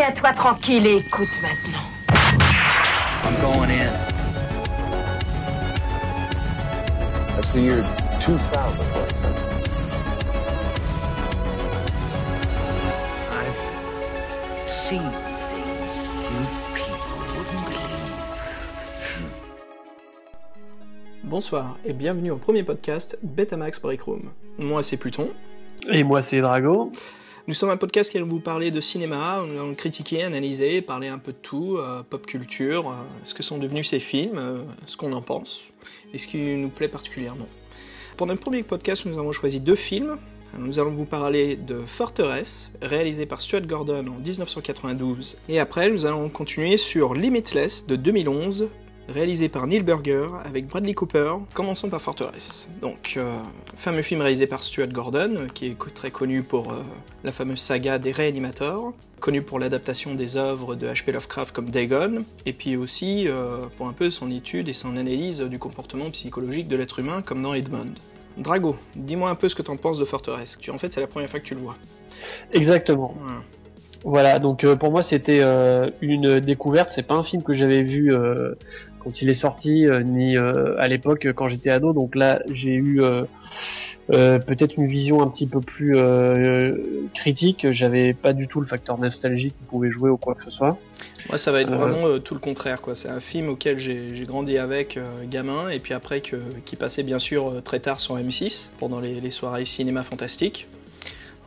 Tiens-toi tranquille et écoute maintenant. I'm going in. That's the year 2000. I've seen things you people wouldn't believe. Bonsoir et bienvenue au premier podcast Betamax Break Room. Moi c'est Pluton. Et moi c'est Drago. Nous sommes un podcast qui va vous parler de cinéma, nous allons critiquer, analyser, parler un peu de tout, euh, pop culture, euh, ce que sont devenus ces films, euh, ce qu'on en pense, et ce qui nous plaît particulièrement. Pour notre premier podcast, nous avons choisi deux films. Nous allons vous parler de Forteresse, réalisé par Stuart Gordon en 1992, et après nous allons continuer sur Limitless de 2011, réalisé par Neil Burger avec Bradley Cooper. Commençons par Forteresse. Donc, euh, fameux film réalisé par Stuart Gordon, euh, qui est très connu pour euh, la fameuse saga des Réanimateurs, connu pour l'adaptation des œuvres de H.P. Lovecraft comme Dagon, et puis aussi euh, pour un peu son étude et son analyse du comportement psychologique de l'être humain comme dans Edmund. Drago, dis-moi un peu ce que t'en penses de Forteresse. Tu, en fait, c'est la première fois que tu le vois. Exactement. Voilà. Voilà, donc euh, pour moi c'était euh, une découverte. C'est pas un film que j'avais vu euh, quand il est sorti, euh, ni euh, à l'époque euh, quand j'étais ado. Donc là j'ai eu peut-être une vision un petit peu plus critique. J'avais pas du tout le facteur nostalgie qui pouvait jouer ou quoi que ce soit. Moi, ça va être vraiment tout le contraire. quoi. C'est un film auquel j'ai grandi avec gamin, et puis après que, qui passait bien sûr très tard sur M6 pendant les, les soirées cinéma fantastique.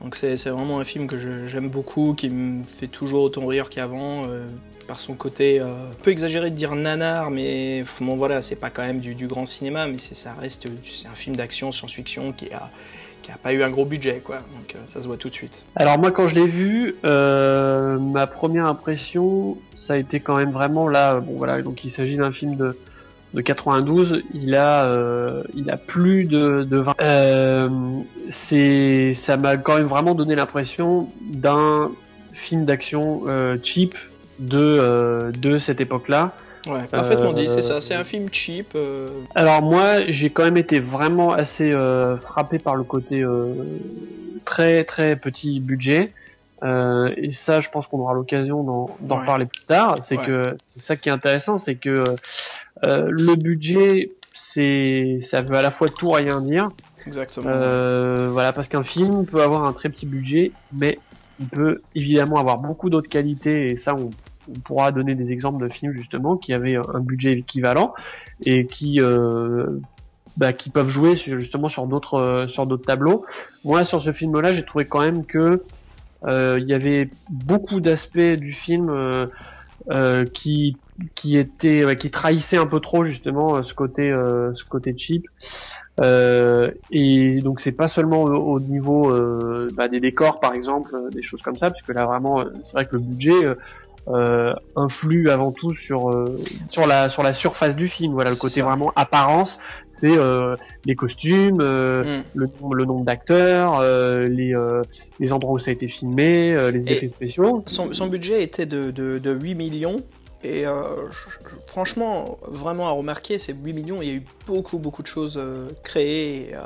Donc c'est c'est vraiment un film que j'aime beaucoup, qui me fait toujours autant rire qu'avant, euh, par son côté euh, peu exagéré de dire nanar, mais bon voilà, c'est pas quand même du, grand cinéma, mais ça reste c'est un film d'action, science-fiction qui a qui a pas eu un gros budget, quoi. Donc euh, ça se voit tout de suite. Alors moi quand je l'ai vu, euh, ma première impression, ça a été quand même vraiment là. Bon voilà, donc il s'agit d'un film de de 92. Il a euh, il a plus de de 20. Euh, c'est ça m'a quand même vraiment donné l'impression d'un film d'action euh, cheap de euh, de cette époque-là. Ouais, parfaitement Euh, dit, c'est ça. C'est un film cheap. euh, Alors moi, j'ai quand même été vraiment assez euh, frappé par le côté euh, très très petit budget. Euh, et ça, je pense qu'on aura l'occasion d'en d'en Ouais. parler plus tard. C'est Ouais. que c'est ça qui est intéressant, c'est que euh, le budget, c'est ça veut à la fois tout rien dire. Exactement. Euh, voilà, parce qu'un film peut avoir un très petit budget, mais il peut évidemment avoir beaucoup d'autres qualités, et ça, on, on pourra donner des exemples de films justement qui avaient un budget équivalent et qui euh, bah, qui peuvent jouer justement sur d'autres euh, sur d'autres tableaux. Moi, sur ce film-là, j'ai trouvé quand même que euh, il y avait beaucoup d'aspects du film euh, qui qui ouais, qui trahissaient un peu trop justement ce côté ce côté cheap. Euh, et donc c'est pas seulement au, au niveau euh, bah, des décors par exemple, euh, des choses comme ça, puisque là vraiment euh, c'est vrai que le budget euh, influe avant tout sur euh, sur la sur la surface du film. Voilà le côté ça. vraiment apparence, c'est euh, les costumes, euh, Mm. le, le nombre d'acteurs, euh, les euh, les endroits où ça a été filmé, euh, les Et- effets spéciaux. Son, son budget était de, de, de 8 millions. Et euh, franchement, vraiment à remarquer, ces 8 millions, il y a eu beaucoup, beaucoup de choses euh, créées et euh,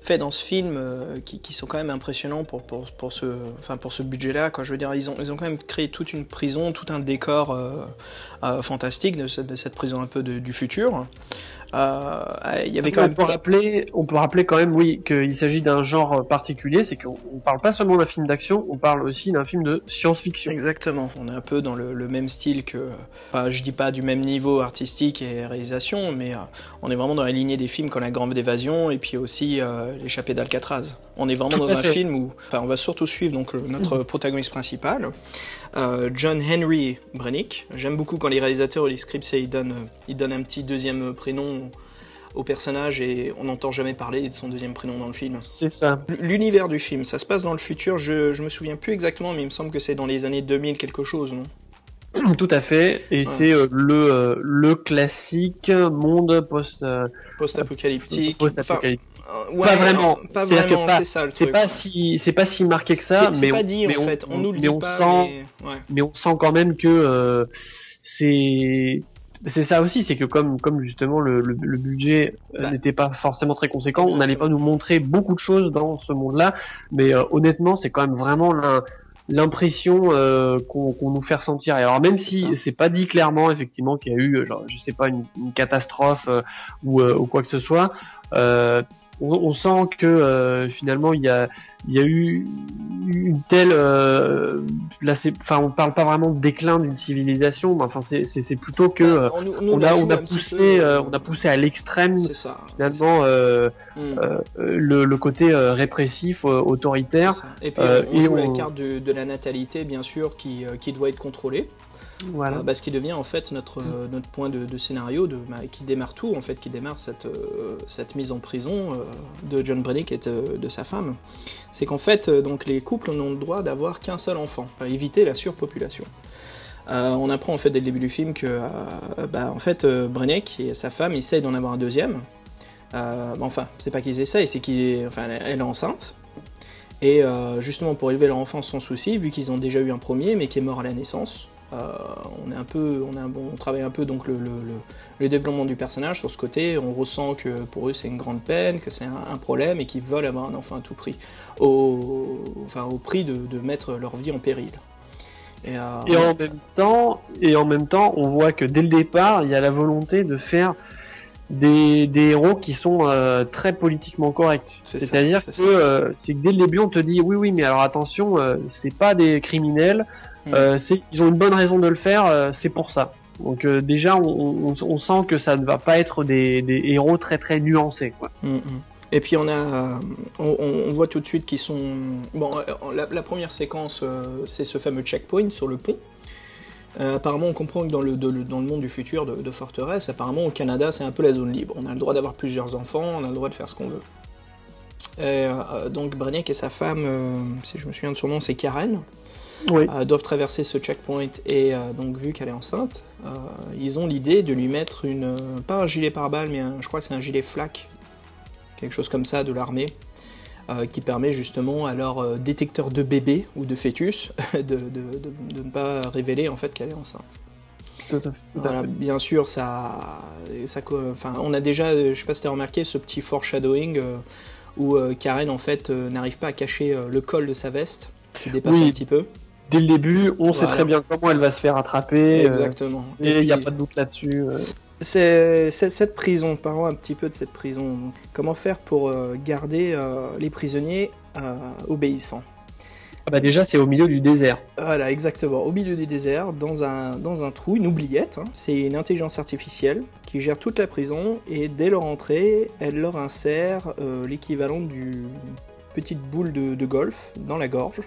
faites dans ce film qui, sont quand même impressionnants pour, ce, enfin ce budget-là. Je veux dire, ils ont, ils ont quand même créé toute une prison, tout un décor fantastique de, ce- de cette prison un peu du futur. Euh, il y avait quand on même peut rappeler, on peut rappeler quand même, oui, qu'il s'agit d'un genre particulier, c'est qu'on on parle pas seulement d'un film d'action, on parle aussi d'un film de science-fiction. Exactement. On est un peu dans le, le même style que, enfin, je dis pas du même niveau artistique et réalisation, mais euh, on est vraiment dans la lignée des films comme La Grande Évasion et puis aussi euh, L'échappée d'Alcatraz. On est vraiment Tout dans un fait. film où, enfin, on va surtout suivre donc notre protagoniste principal, euh, John Henry Brennick. J'aime beaucoup quand les réalisateurs ou les scripts, ils donnent, euh, ils donnent un petit deuxième prénom au personnage et on n'entend jamais parler de son deuxième prénom dans le film. C'est ça. L'univers du film, ça se passe dans le futur, je, je me souviens plus exactement, mais il me semble que c'est dans les années 2000 quelque chose, non? Tout à fait. Et Ouais. c'est euh, le euh, le classique monde post euh. Enfin, euh, ouais, Pas vraiment. Pas c'est ça le C'est pas si c'est pas si marqué que ça, C'est- mais pas on- dit mais en fait, on nous le mais dit on pas. sent mais- ouais. mais on sent quand même que euh, c'est c'est ça aussi, c'est que comme comme justement le, le, le budget euh, Bah. n'était pas forcément très conséquent, on n'allait pas nous montrer beaucoup de choses dans ce monde-là, mais euh, honnêtement, c'est quand même vraiment l'impression euh, qu'on qu'on nous fait ressentir. Et alors même si c'est pas dit clairement effectivement qu'il y a eu, genre, je sais pas, une, une catastrophe euh, ou, euh, ou quoi que ce soit, euh, on, on sent que euh, finalement il y a, il y a eu une telle, euh, là c'est, enfin on parle pas vraiment de déclin d'une civilisation, mais enfin c'est plutôt que euh, On, nous- nous, on a on poussé, peu, on a poussé à l'extrême finalement euh, ça. Mm. euh, le, le côté répressif, autoritaire. Et puis on, joue la carte de, de la natalité, bien sûr, qui, qui doit être contrôlée. Voilà. Euh, bah, ce qui devient en fait notre, euh, notre point de, scénario bah, qui démarre tout, en fait, qui démarre cette, euh, cette mise en prison de John Brennick et de, sa femme. C'est qu'en fait, donc, les couples n'ont le droit d'avoir qu'un seul enfant, pour éviter la surpopulation. On apprend en fait dès le début du film que euh, bah, en fait, euh, Brennick et sa femme essayent d'en avoir un deuxième. Enfin, c'est pas qu'ils essayent, c'est qu'elle enfin, est enceinte. Et justement pour élever leur enfant sans souci, vu qu'ils ont déjà eu un premier mais qui est mort à la naissance, on est un peu, on, a, bon, on travaille un peu donc le, le, le- le développement du personnage sur ce côté. On ressent que pour eux c'est une grande peine, que c'est un, un problème et qu'ils veulent avoir un enfant à tout prix, au, enfin au prix de, de mettre leur vie en péril. Et, euh, Et en même temps, et en même temps, on voit que dès le départ, il y a la volonté de faire des, des héros qui sont euh, très politiquement corrects. C'est-à-dire c'est que euh, c'est que dès le début, on te dit oui, oui, mais alors attention, euh, c'est pas des criminels, Mm. euh, c'est ils ont une bonne raison de le faire, euh, c'est pour ça. Donc euh, déjà, on, on, on sent que ça ne va pas être des, des héros très très nuancés. Quoi. Mm, mm. Et puis on a, euh, on, on voit tout de suite qu'ils sont. Bon, la, la première séquence, euh, c'est ce fameux checkpoint sur le pont. Euh, apparemment, on comprend que dans le, de- le- dans le monde du futur de, de Forteresse, apparemment au Canada, c'est un peu la zone libre. On a le droit d'avoir plusieurs enfants, on a le droit de faire ce qu'on veut. Et, euh, donc Brainiac et sa femme, euh, si je me souviens de son nom, c'est Karen, Oui. euh, doivent traverser ce checkpoint. Et euh, donc, vu qu'elle est enceinte, euh, ils ont l'idée de lui mettre une. pas un gilet pare-balles, mais un- je crois que c'est un gilet flak, quelque chose comme ça de l'armée, qui permet justement à leur détecteur de bébé ou de fœtus de, de- de- de ne pas révéler en fait qu'elle est enceinte. Tout à fait. tout à Voilà, fait. bien sûr, ça, enfin, on a déjà, je sais pas si t'as remarqué, ce petit foreshadowing euh, où euh, Karen en fait euh, n'arrive pas à cacher le col de sa veste, qui dépasse Oui. un petit peu. Dès le début, on sait très bien comment elle va se faire attraper. euh, Exactement. et il n'y a pas de doute là-dessus. euh. C'est cette prison, parlons un petit peu de cette prison. Comment faire pour euh, garder les prisonniers obéissants? Ah bah déjà, c'est au milieu du désert. Voilà, exactement. Au milieu du désert, dans un, dans un trou, une oubliette. hein. C'est une intelligence artificielle qui gère toute la prison et dès leur entrée, elle leur insère l'équivalent d'une petite boule de, de golf dans la gorge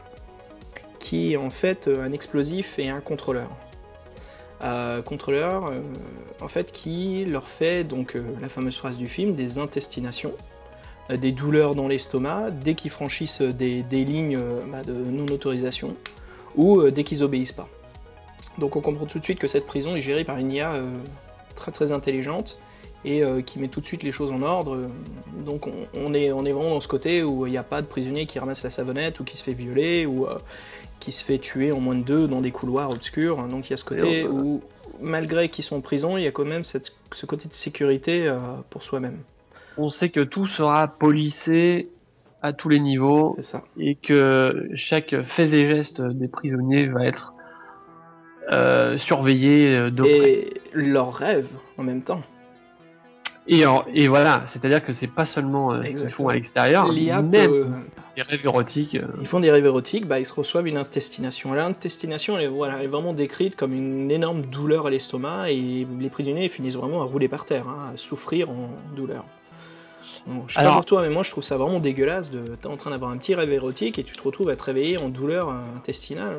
qui est en fait euh, un explosif et un contrôleur. Euh, contrôleur, euh, en fait, qui leur fait donc euh, la fameuse phrase du film des intestinations, des douleurs dans l'estomac dès qu'ils franchissent des, lignes bah, de non-autorisation ou dès qu'ils obéissent pas. Donc on comprend tout de suite que cette prison est gérée par une IA très très intelligente et euh, qui met tout de suite les choses en ordre. Donc on, on est, on est vraiment dans ce côté où il n'y a pas de prisonnier qui ramasse la savonnette ou qui se fait violer ou euh, qui se fait tuer en moins de deux dans des couloirs obscurs. Donc il y a ce côté Et on- où malgré qu'ils sont en prison, il y a quand même cette- ce côté de sécurité euh, pour soi-même. On sait que tout sera policé à tous les niveaux ça. et que chaque fait et geste des prisonniers va être euh, surveillé de près. Et leur rêve en même temps. Et, en- et voilà, c'est-à-dire que c'est pas seulement euh, ce qu'ils font à l'extérieur, même peut- des rêves érotiques. euh, Ils font des rêves érotiques, bah, ils se reçoivent une intestination. L'intestination, elle, est- voilà, elle est vraiment décrite comme une énorme douleur à l'estomac et les prisonniers finissent vraiment à rouler par terre, hein, à souffrir en douleur. Bon, je sais Alors- pas pour toi, mais moi je trouve ça vraiment dégueulasse de t'es en train d'avoir un petit rêve érotique et tu te retrouves à te réveiller en douleur euh, intestinale.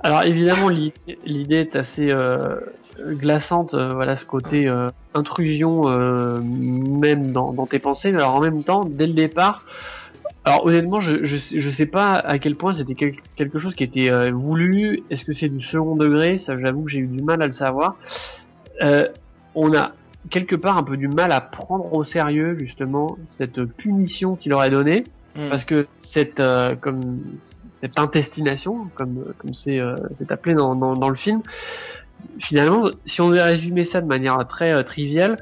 Alors évidemment, l'idée l'idée est assez euh, glaçante, euh, voilà ce côté euh, intrusion euh, même dans, dans tes pensées. Alors en même temps, dès le départ, alors honnêtement, je je, sais- je sais pas à quel point c'était quel- quelque chose qui était euh, voulu. Est-ce que c'est du second degré? Ça, j'avoue que j'ai eu du mal à le savoir. Euh, on a quelque part un peu du mal à prendre au sérieux justement cette punition qu'il aurait donnée. Hmm. Parce que cette euh, comme cette intestination, comme comme c'est c'est appelé dans, dans dans le film, finalement, si on devait résumer ça de manière très euh, triviale,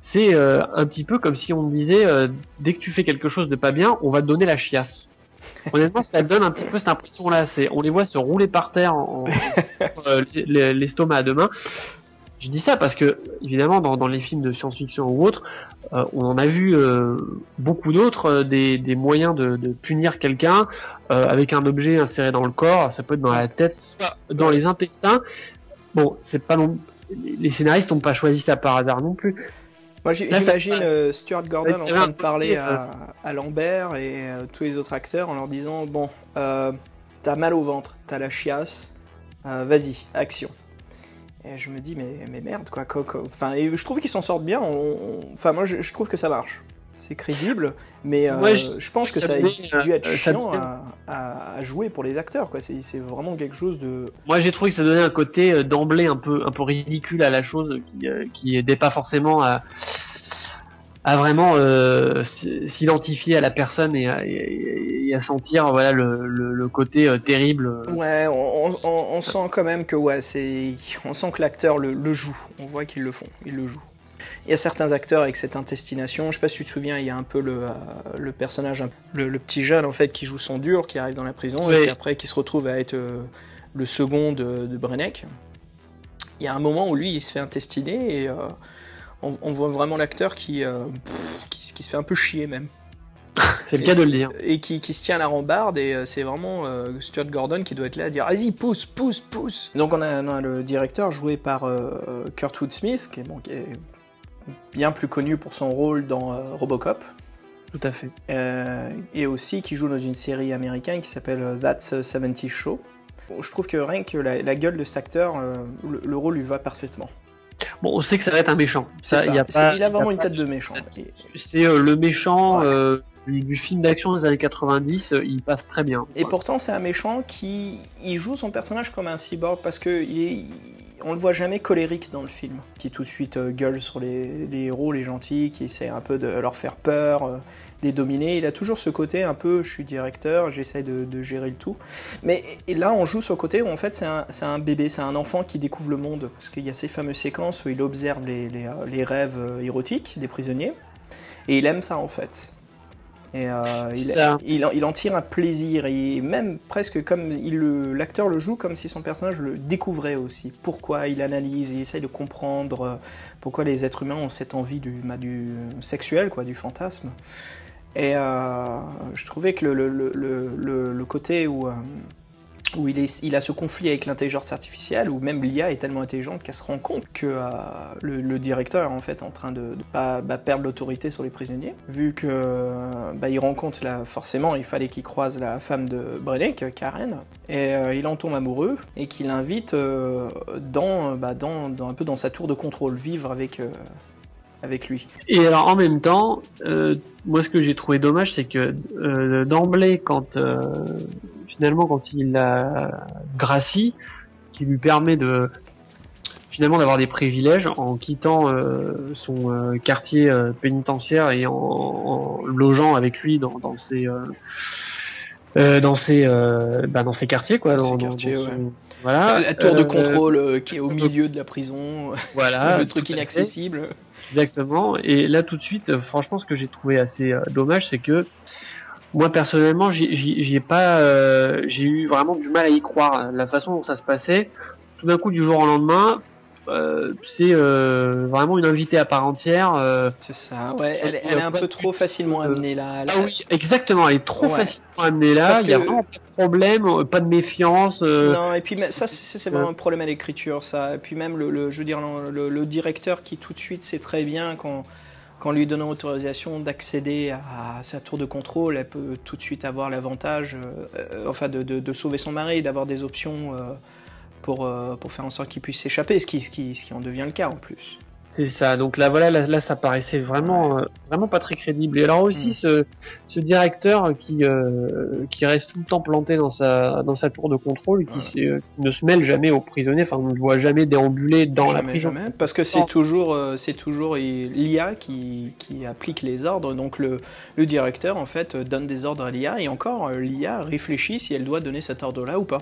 c'est euh, un petit peu comme si on disait euh, dès que tu fais quelque chose de pas bien, on va te donner la chiasse. honnêtement, ça donne un petit peu cette impression-là. C'est, on les voit se rouler par terre en, en- les- l'estomac à deux mains. Je dis ça parce que, évidemment, dans, dans les films de science-fiction ou autres, euh, on en a vu euh, beaucoup d'autres, euh, des, des moyens de, de punir quelqu'un avec un objet inséré dans le corps. Ça peut être dans la tête, soit dans les intestins. Bon, c'est pas non. Les scénaristes n'ont pas choisi ça par hasard non plus. Moi, j'imagine euh, Stuart Gordon en train de parler à, à Lambert et euh, tous les autres acteurs en leur disant Bon, euh, t'as mal au ventre, t'as la chiasse, vas-y, action. Et je me dis Mais, mais merde, quoi. quoi, quoi. Enfin, et je trouve qu'ils s'en sortent bien. on- on- Enfin, moi, je, je trouve que ça marche. C'est crédible, mais euh, Ouais, je- je pense que ça a dû être euh, chiant à, à- à jouer pour les acteurs, quoi. C'est c'est vraiment quelque chose de. Moi, j'ai trouvé que ça donnait un côté euh, d'emblée un peu un peu ridicule à la chose, qui qui aidait pas forcément à à vraiment euh, s'identifier à la personne et à, et- et à sentir voilà le, le, le côté euh, terrible. Ouais, on, on- on- on sent quand même que ouais, c'est, on sent que l'acteur le, le joue. On voit qu'ils le font, ils le jouent. Il y a certains acteurs avec cette intestination. Je sais pas si tu te souviens, il y a un peu le, euh, le personnage, le, le petit jeune en fait qui joue son dur, qui arrive dans la prison et Oui. qui après qui se retrouve à être euh, le second de, de Brenneck. Il y a un moment où lui il se fait intestiner et euh, on, on voit vraiment l'acteur qui, euh, pff, qui, qui se fait un peu chier même C'est le cas de le dire. et qui, qui se tient à la rambarde et euh, c'est vraiment euh, Stuart Gordon qui doit être là à dire vas-y pousse pousse pousse donc on a, on a le directeur joué par euh, Kurtwood Smith qui est, bon, qui est bien plus connu pour son rôle dans euh, Robocop Tout à fait. euh, et aussi qui joue dans une série américaine qui s'appelle euh, That's a 70 Show Bon, je trouve que rien que la, la gueule de cet acteur le, le rôle lui va parfaitement Bon, on sait que ça va être un méchant. Ça, ça. y a pas- il a y vraiment une tête de- de méchant C'est euh, le méchant Ouais. euh, du, du film d'action des années 90. euh, il passe très bien. Et pourtant, c'est un méchant qui il joue son personnage comme un cyborg parce que il est, on le voit jamais colérique dans le film, qui tout de suite euh, gueule sur les, héros, les gentils, qui essaie un peu de leur faire peur, euh, les dominer. Il a toujours ce côté un peu, je suis directeur, j'essaie de, gérer le tout. Mais là, on joue le côté où en fait, c'est un, bébé, c'est un enfant qui découvre le monde, parce qu'il y a ces fameuses séquences où il observe les, euh, rêves érotiques des prisonniers, et il aime ça en fait. Et euh, il, il, en- il en tire un plaisir, et même presque comme il le- l'acteur le joue, comme si son personnage le découvrait aussi. Pourquoi il analyse, il essaye de comprendre euh, pourquoi les êtres humains ont cette envie du, bah, du sexuel, quoi, du fantasme. Et euh, je trouvais que le, le, le, côté où, où il, est, il a ce conflit avec l'intelligence artificielle, où même l'IA est tellement intelligente qu'elle se rend compte que euh, le, le directeur est en fait en train de, pas bah, perdre l'autorité sur les prisonniers, vu que euh, bah, rencontre là, forcément, il fallait qu'il croise la femme de Brennick, Karen, et euh, il en tombe amoureux et qu'il invite euh, bah, dans, dans un peu dans sa tour de contrôle, vivre avec, lui. Et alors en même temps, moi ce que j'ai trouvé dommage, c'est que d'emblée, quand finalement quand il a Gracie, qui lui permet de finalement d'avoir des privilèges en quittant euh, son euh, quartier euh, pénitentiaire et en, en logeant avec lui dans, dans ses euh, euh, dans ses euh, bah, dans ses quartiers quoi dans, dans- quartiers, dans ouais. voilà la tour de contrôle qui est au milieu de la prison, voilà le truc inaccessible. Exactement. Et là, tout de suite, franchement, ce que j'ai trouvé assez dommage, c'est que moi personnellement, j'y- j'y j'y ai pas, euh, j'ai eu vraiment du mal à y croire. La façon dont ça se passait, tout d'un coup, du jour au lendemain, euh, c'est euh, vraiment une invitée à part entière. euh, C'est ça, ouais, elle, est un peu trop facilement amenée là. Ah oui, exactement. Elle est trop Ouais. facilement amenée là. Parce Il y a que- vraiment pas de problème, pas de méfiance. Non, et puis ça, c'est c'est vraiment un problème à l'écriture, ça. Et puis même, le, le- je veux dire, le, le- le directeur qui tout de suite sait très bien quand, quand lui donnant autorisation d'accéder à, sa tour de contrôle, elle peut tout de suite avoir l'avantage, euh, de, sauver son mari, d'avoir des options euh, pour, euh, pour faire en sorte qu'il puisse s'échapper, ce qui en devient le cas en plus. C'est ça. Donc là, voilà, là, là, ça paraissait vraiment, euh, vraiment pas très crédible. Et alors aussi, Mm. ce, ce directeur qui, euh, qui reste tout le temps planté dans sa, dans sa tour de contrôle, qui, euh, ne se mêle jamais aux prisonniers. Enfin, on ne le voit jamais déambuler dans la prison. jamais. Parce que c'est toujours, euh, c'est toujours l'IA qui, qui applique les ordres. Donc le, le directeur, en fait, donne des ordres à l'IA. Et encore, l'IA réfléchit si elle doit donner cet ordre-là ou pas.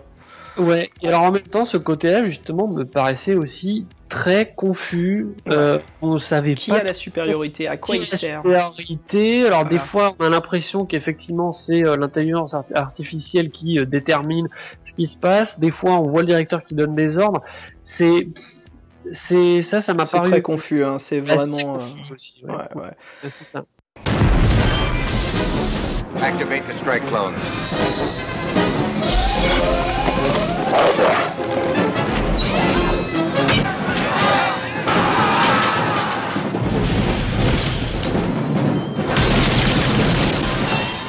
Ouais. Et alors en même temps, ce côté-là, justement, me paraissait aussi très confus. Euh, on savait Qui pas a la supériorité? À quoi qui il sert? supériorité? Alors des fois, on a l'impression qu'effectivement c'est euh, l'intelligence art- artificielle qui euh, détermine ce qui se passe. Des fois, on voit le directeur qui donne des ordres. C'est c'est ça, ça m'a C'est paru très confus, hein, c'est vraiment. euh, aussi, ouais. ouais, ouais. Ouais, c'est ça. Activate the strike clone.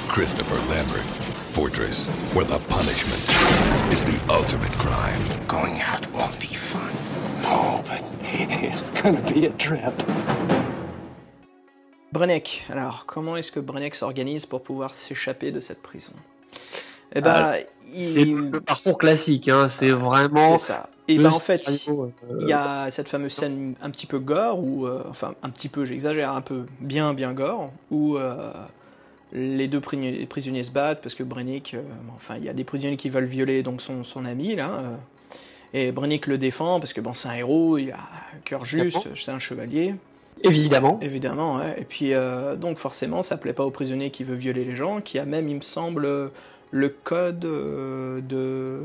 Christopher Lambert, Fortress, where the punishment is the ultimate crime. Going out won't be fun. Oh, but it's gonna be a trip. Brenneck, alors comment est-ce que Brenneck s'organise pour pouvoir s'échapper de cette prison? Eh ben, C'est il... le parcours classique, hein. c'est vraiment. c'est ça. Et le ben en fait, euh, il y a cette fameuse scène un petit peu gore, ou euh, enfin un petit peu, j'exagère, un peu bien bien gore, où euh, les deux prisonniers se battent parce que Brennick, euh, enfin il y a des prisonniers qui veulent violer donc son, son ami là, et Brennick le défend parce que bon c'est un héros, il a un cœur juste, c'est un chevalier. Évidemment. Évidemment, ouais. Et puis, donc forcément, ça plaît pas au prisonnier qui veut violer les gens, qui a même, il me semble, le code euh, de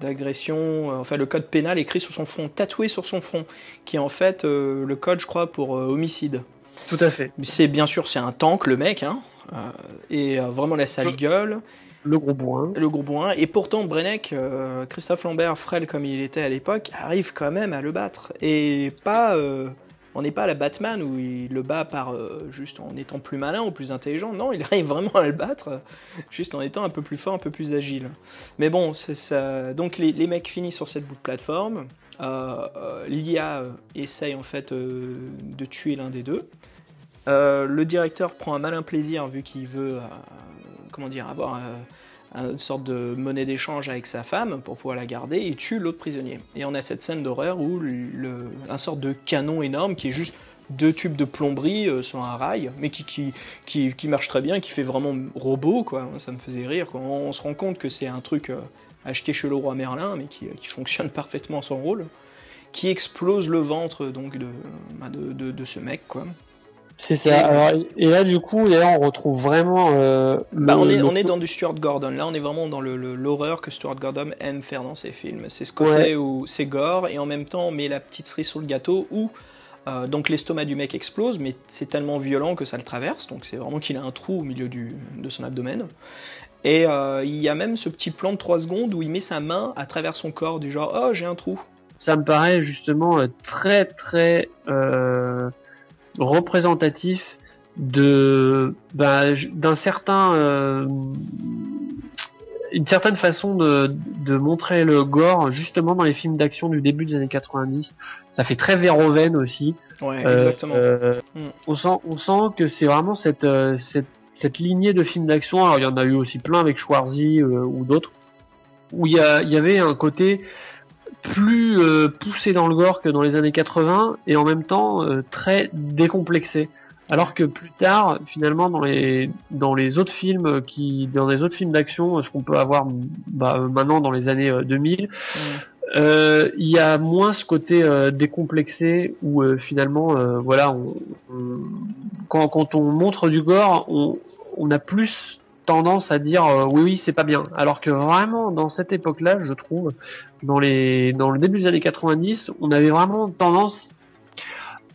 d'agression, euh, enfin le code pénal écrit sur son front, tatoué sur son front, qui est en fait euh, le code, je crois, pour homicide. Tout à fait. C'est bien sûr, c'est un tank, le mec, hein, et vraiment la sale gueule, Le gros bourrin. le gros bourrin. Et pourtant, Brenneck, euh, Christophe Lambert, frêle comme il était à l'époque, arrive quand même à le battre. Et pas. euh, on n'est pas à la Batman où il le bat par euh, juste en étant plus malin ou plus intelligent. Non, il arrive vraiment à le battre euh, juste en étant un peu plus fort, un peu plus agile. Mais bon, c'est ça. Donc les, mecs finissent sur cette bout de plateforme. Euh, L'IA essaye en fait de tuer l'un des deux. Le directeur prend un malin plaisir vu qu'il veut, comment dire, avoir une sorte de monnaie d'échange avec sa femme pour pouvoir la garder et tue l'autre prisonnier. Et on a cette scène d'horreur où un sorte de canon énorme qui est juste deux tubes de plomberie euh, sur un rail, mais qui, marche très bien, qui fait vraiment robot, quoi. Ça me faisait rire. On, se rend compte que c'est un truc euh, acheté chez le roi Merlin, mais qui, qui fonctionne parfaitement son rôle, qui explose le ventre donc de, bah, de, de ce mec, quoi. C'est ça. Alors, et là, du coup, là, on retrouve vraiment. Euh, Bah, le- on, est, le- on est dans du Stuart Gordon. Là, on est vraiment dans le- l'horreur que Stuart Gordon aime faire dans ses films. C'est ce côté Ouais. où c'est gore et en même temps on met la petite cerise sur le gâteau où euh, donc l'estomac du mec explose, mais c'est tellement violent que ça le traverse. Donc c'est vraiment qu'il a un trou au milieu du, de son abdomen. Et euh, il y a même ce petit plan de 3 secondes où il met sa main à travers son corps, du genre oh j'ai un trou. Ça me paraît justement très très euh, représentatif de bah, d'un certain euh, une certaine façon de, de montrer le gore justement dans les films d'action du début des années 90 ça fait très Verhoeven aussi Ouais, Euh, exactement. euh, Mm. on sent on sent que c'est vraiment cette euh, cette cette lignée de films d'action alors il y en a eu aussi plein avec Schwarzy euh, ou d'autres où il y a il y avait un côté plus euh, poussé dans le gore que dans les années 80 et en même temps euh, très décomplexé. Alors que plus tard, finalement, dans les dans les autres films qui dans les autres films d'action, ce qu'on peut avoir bah, euh, maintenant dans les années euh, 2000, Mm. euh, il y a moins ce côté euh, décomplexé où euh, finalement, euh, voilà, on, on- quand quand on montre du gore, on on a plus tendance à dire euh, oui oui c'est pas bien. Alors que vraiment dans cette époque-là je trouve dans les dans le début des années 90 on avait vraiment tendance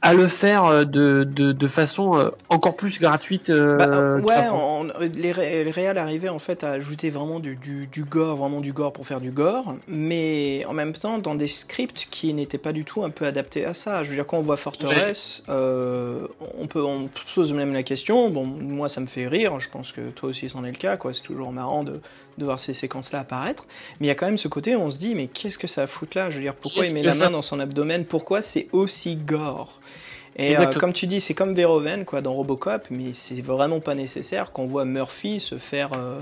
à le faire euh, de, de, de façon euh, encore plus gratuite euh, Bah, ouais, on- les, les réals arrivaient en fait à ajouter vraiment du, du, du gore, vraiment du gore pour faire du gore, mais en même temps dans des scripts qui n'étaient pas du tout un peu adaptés à ça. Je veux dire, quand on voit Forteresse, euh, on peut on se pose même la question. Bon, moi ça me fait rire, je pense que toi aussi c'en est le cas, quoi. C'est toujours marrant de, de voir ces séquences-là apparaître, mais il y a quand même ce côté où on se dit, mais qu'est-ce que ça fout là? Je veux dire, pourquoi il met la main dans son abdomen? Pourquoi c'est aussi gore? Et euh, comme tu dis, c'est comme Verhoeven quoi dans Robocop, mais c'est vraiment pas nécessaire qu'on voit Murphy se faire euh,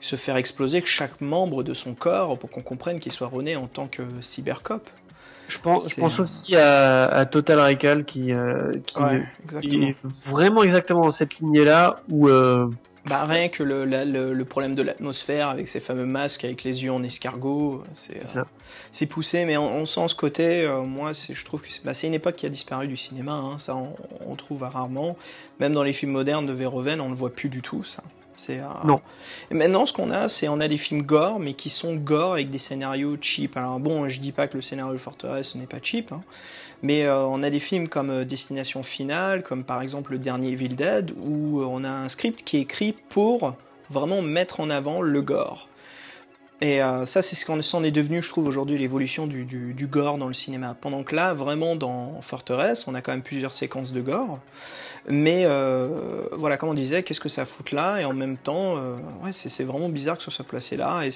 se faire exploser chaque membre de son corps pour qu'on comprenne qu'il soit rené en tant que cybercop. je pense je c'est- pense aussi à, à Total Recall qui euh, qui, Ouais, qui exactement. est vraiment exactement dans cette lignée là où euh, Bah, rien que le, la- le- le problème de l'atmosphère avec ces fameux masques avec les yeux en escargot, c'est euh, poussé, mais on, on sent ce côté. euh, moi, c'est- je trouve que c'est bah, une époque qui a disparu du cinéma. hein, ça, on, on trouve rarement. Même dans les films modernes de Verhoeven, on ne voit plus du tout ça. C'est euh, Non. Et maintenant, ce qu'on a, c'est on a des films gore, mais qui sont gore avec des scénarios cheap. Alors bon, je dis pas que le scénario de Forteresse n'est pas cheap, hein, mais euh, on a des films comme euh, Destination Finale, comme par exemple le dernier Evil Dead, où euh, on a un script qui est écrit pour vraiment mettre en avant le gore. Et euh, ça, c'est ce qu'on s'en est devenu, je trouve, aujourd'hui, l'évolution du, gore dans le cinéma. Pendant que là, vraiment, dans Forteresse, on a quand même plusieurs séquences de gore. Mais euh, voilà, comme on disait, qu'est-ce que ça fout là? Et en même temps, euh, ouais, c'est vraiment bizarre que ça soit placé là. Et,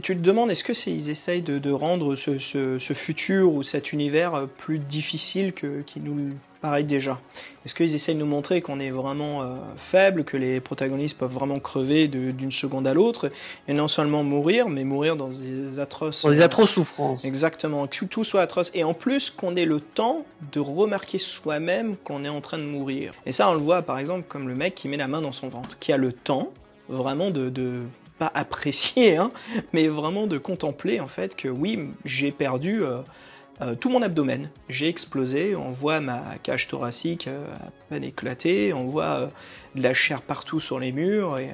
tu te demandes, est-ce que ils essayent de, rendre ce, futur ou cet univers plus difficile que nous paraît déjà Est-ce qu'ils essayent de nous montrer qu'on est vraiment euh, faible, que les protagonistes peuvent vraiment crever d'une seconde à l'autre et non seulement mourir, mais mourir dans des atroces Dans des euh, atroces souffrances. Exactement, que tout soit atroce. Et en plus, qu'on ait le temps de remarquer soi-même qu'on est en train de mourir. Et ça, on le voit par exemple comme le mec qui met la main dans son ventre, qui a le temps vraiment de. de pas apprécier, hein, mais vraiment de contempler en fait que oui, j'ai perdu euh, euh, tout mon abdomen. J'ai explosé, on voit ma cage thoracique euh, à peine éclatée, on voit euh, de la chair partout sur les murs et.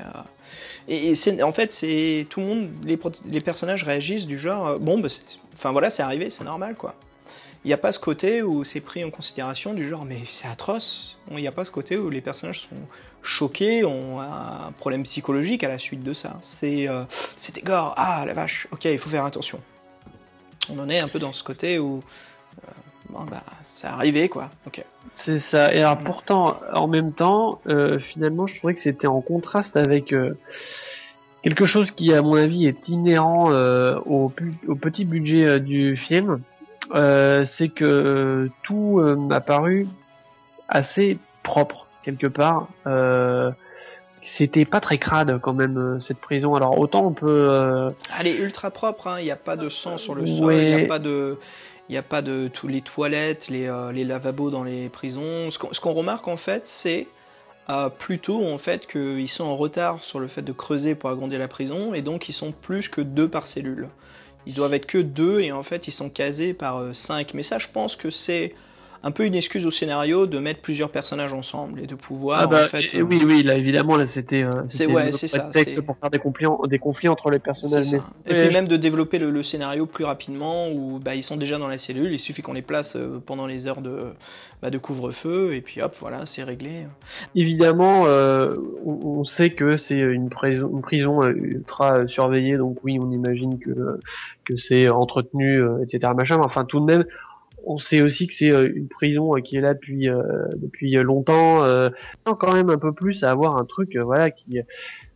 et, en fait, c'est tout le monde, les, personnages réagissent du genre, bon, bah, enfin voilà, c'est arrivé, c'est normal, quoi. Il n'y a pas ce côté où c'est pris en considération du genre, mais c'est atroce. Il n'y a pas ce côté où les personnages sont choqués, ont un problème psychologique à la suite de ça. C'est, c'était gore, ah la vache, ok, il faut faire attention. On en est un peu dans ce côté où, euh, bon bah, c'est arrivé, quoi. Ok. C'est ça. Et alors pourtant, en même temps, euh, finalement, je trouvais que c'était en contraste avec euh, quelque chose qui, à mon avis, est inhérent au, petit budget du film. C'est que tout m'a paru assez propre quelque part. Euh, c'était pas très crade quand même euh, cette prison. Alors autant on peut euh, Elle est ultra propre, hein. il n'y a pas de sang sur le sol, il n'y a pas de... Il n'y a pas de tous les toilettes, les, euh, les lavabos dans les prisons. Ce qu'on qu'on remarque en fait, c'est euh, plutôt en fait qu'ils sont en retard sur le fait de creuser pour agrandir la prison et donc ils sont plus que deux par cellule. Ils doivent être que deux et en fait ils sont casés par euh, cinq. Mais ça, je pense que c'est un peu une excuse au scénario de mettre plusieurs personnages ensemble et de pouvoir Ah bah, en fait. et- euh, oui, oui, là évidemment, là c'était euh, C'est- ouais, c'est ça, c'est- pour faire des conflits, en- des conflits entre les personnages. mais- Et Ouais, puis même de développer le, le scénario plus rapidement, où bah, ils sont déjà dans la cellule, il suffit qu'on les place euh, pendant les heures de, bah, de couvre-feu, et puis hop, voilà, c'est réglé. Évidemment, euh, on, on sait que c'est une prison, une prison ultra surveillée, donc oui, on imagine que que c'est entretenu, etc. Machin. Mais enfin, tout de même, on sait aussi que c'est euh, une prison euh, qui est là depuis euh, depuis longtemps. Euh, quand même un peu plus à avoir un truc, voilà, qui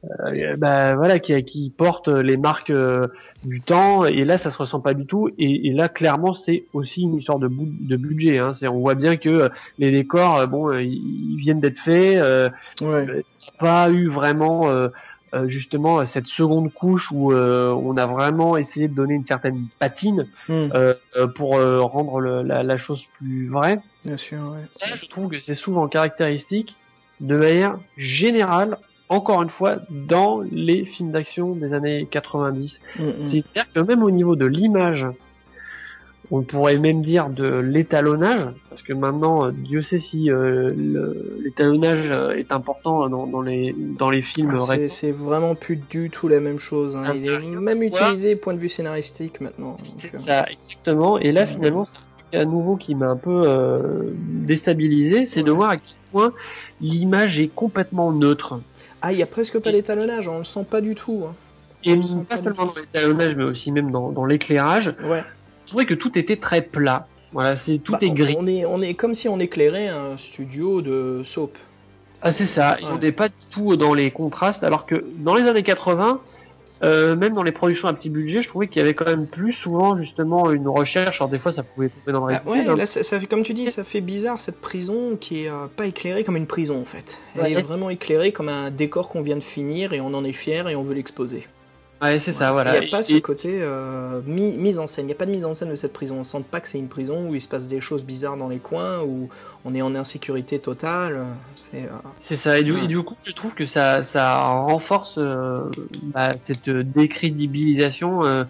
euh, bah, voilà, qui, qui porte les marques du temps. Et là, ça se ressent pas du tout. Et, et là, clairement, c'est aussi une histoire de, de budget. Hein. C'est, on voit bien que les décors, bon, ils viennent d'être faits. Euh, Ouais. pas eu vraiment euh, justement cette seconde couche où euh, on a vraiment essayé de donner une certaine patine Hmm, euh, euh, pour euh, rendre le- la, la chose plus vraie. bien sûr, ouais. Ça, je trouve que c'est souvent caractéristique de manière générale, encore une fois, dans les films d'action des années 90. Hmm, hmm. C'est-à-dire que même au niveau de l'image, on pourrait même dire de l'étalonnage, parce que maintenant, euh, Dieu sait si euh, le- l'étalonnage euh, est important dans, dans les dans les films Ah, c'est, vraiment plus du tout la même chose. hein. Il est même utilisé point de vue scénaristique maintenant. C'est Donc, euh, ça, exactement. Et là, finalement, c'est un truc à nouveau qui m'a un peu euh, déstabilisé, c'est de voir à quel point l'image est complètement neutre. Ah, il y a presque pas d'étalonnage, on le sent pas du tout. hein. Et pas seulement dans l'étalonnage, mais aussi même dans, dans l'éclairage. Ouais. Je trouvais que tout était très plat. Voilà, c'est tout Bah, est gris. On est, on est comme si on éclairait un studio de soap. Ah, c'est ça. Et Ouais. On n'est pas du tout dans les contrastes, alors que dans les années 80, euh, même dans les productions à petit budget, je trouvais qu'il y avait quand même plus souvent justement une recherche. Alors des fois, ça pouvait tomber dans le Ah, ouais, hein. là, ça, ça fait, comme tu dis, ça fait bizarre cette prison qui est euh, pas éclairée comme une prison en fait. Elle Ouais. est vraiment éclairée comme un décor qu'on vient de finir et on en est fier et on veut l'exposer. Ouais, c'est ça, Il voilà. n'y a pas ce côté euh, mi- mise en scène. Il n'y a pas de mise en scène de cette prison. On sent pas que c'est une prison où il se passe des choses bizarres dans les coins, où on est en insécurité totale. C'est euh, C'est ça, et du, Ouais. et du coup, je trouve que ça, ça renforce euh, bah, cette décrédibilisation euh,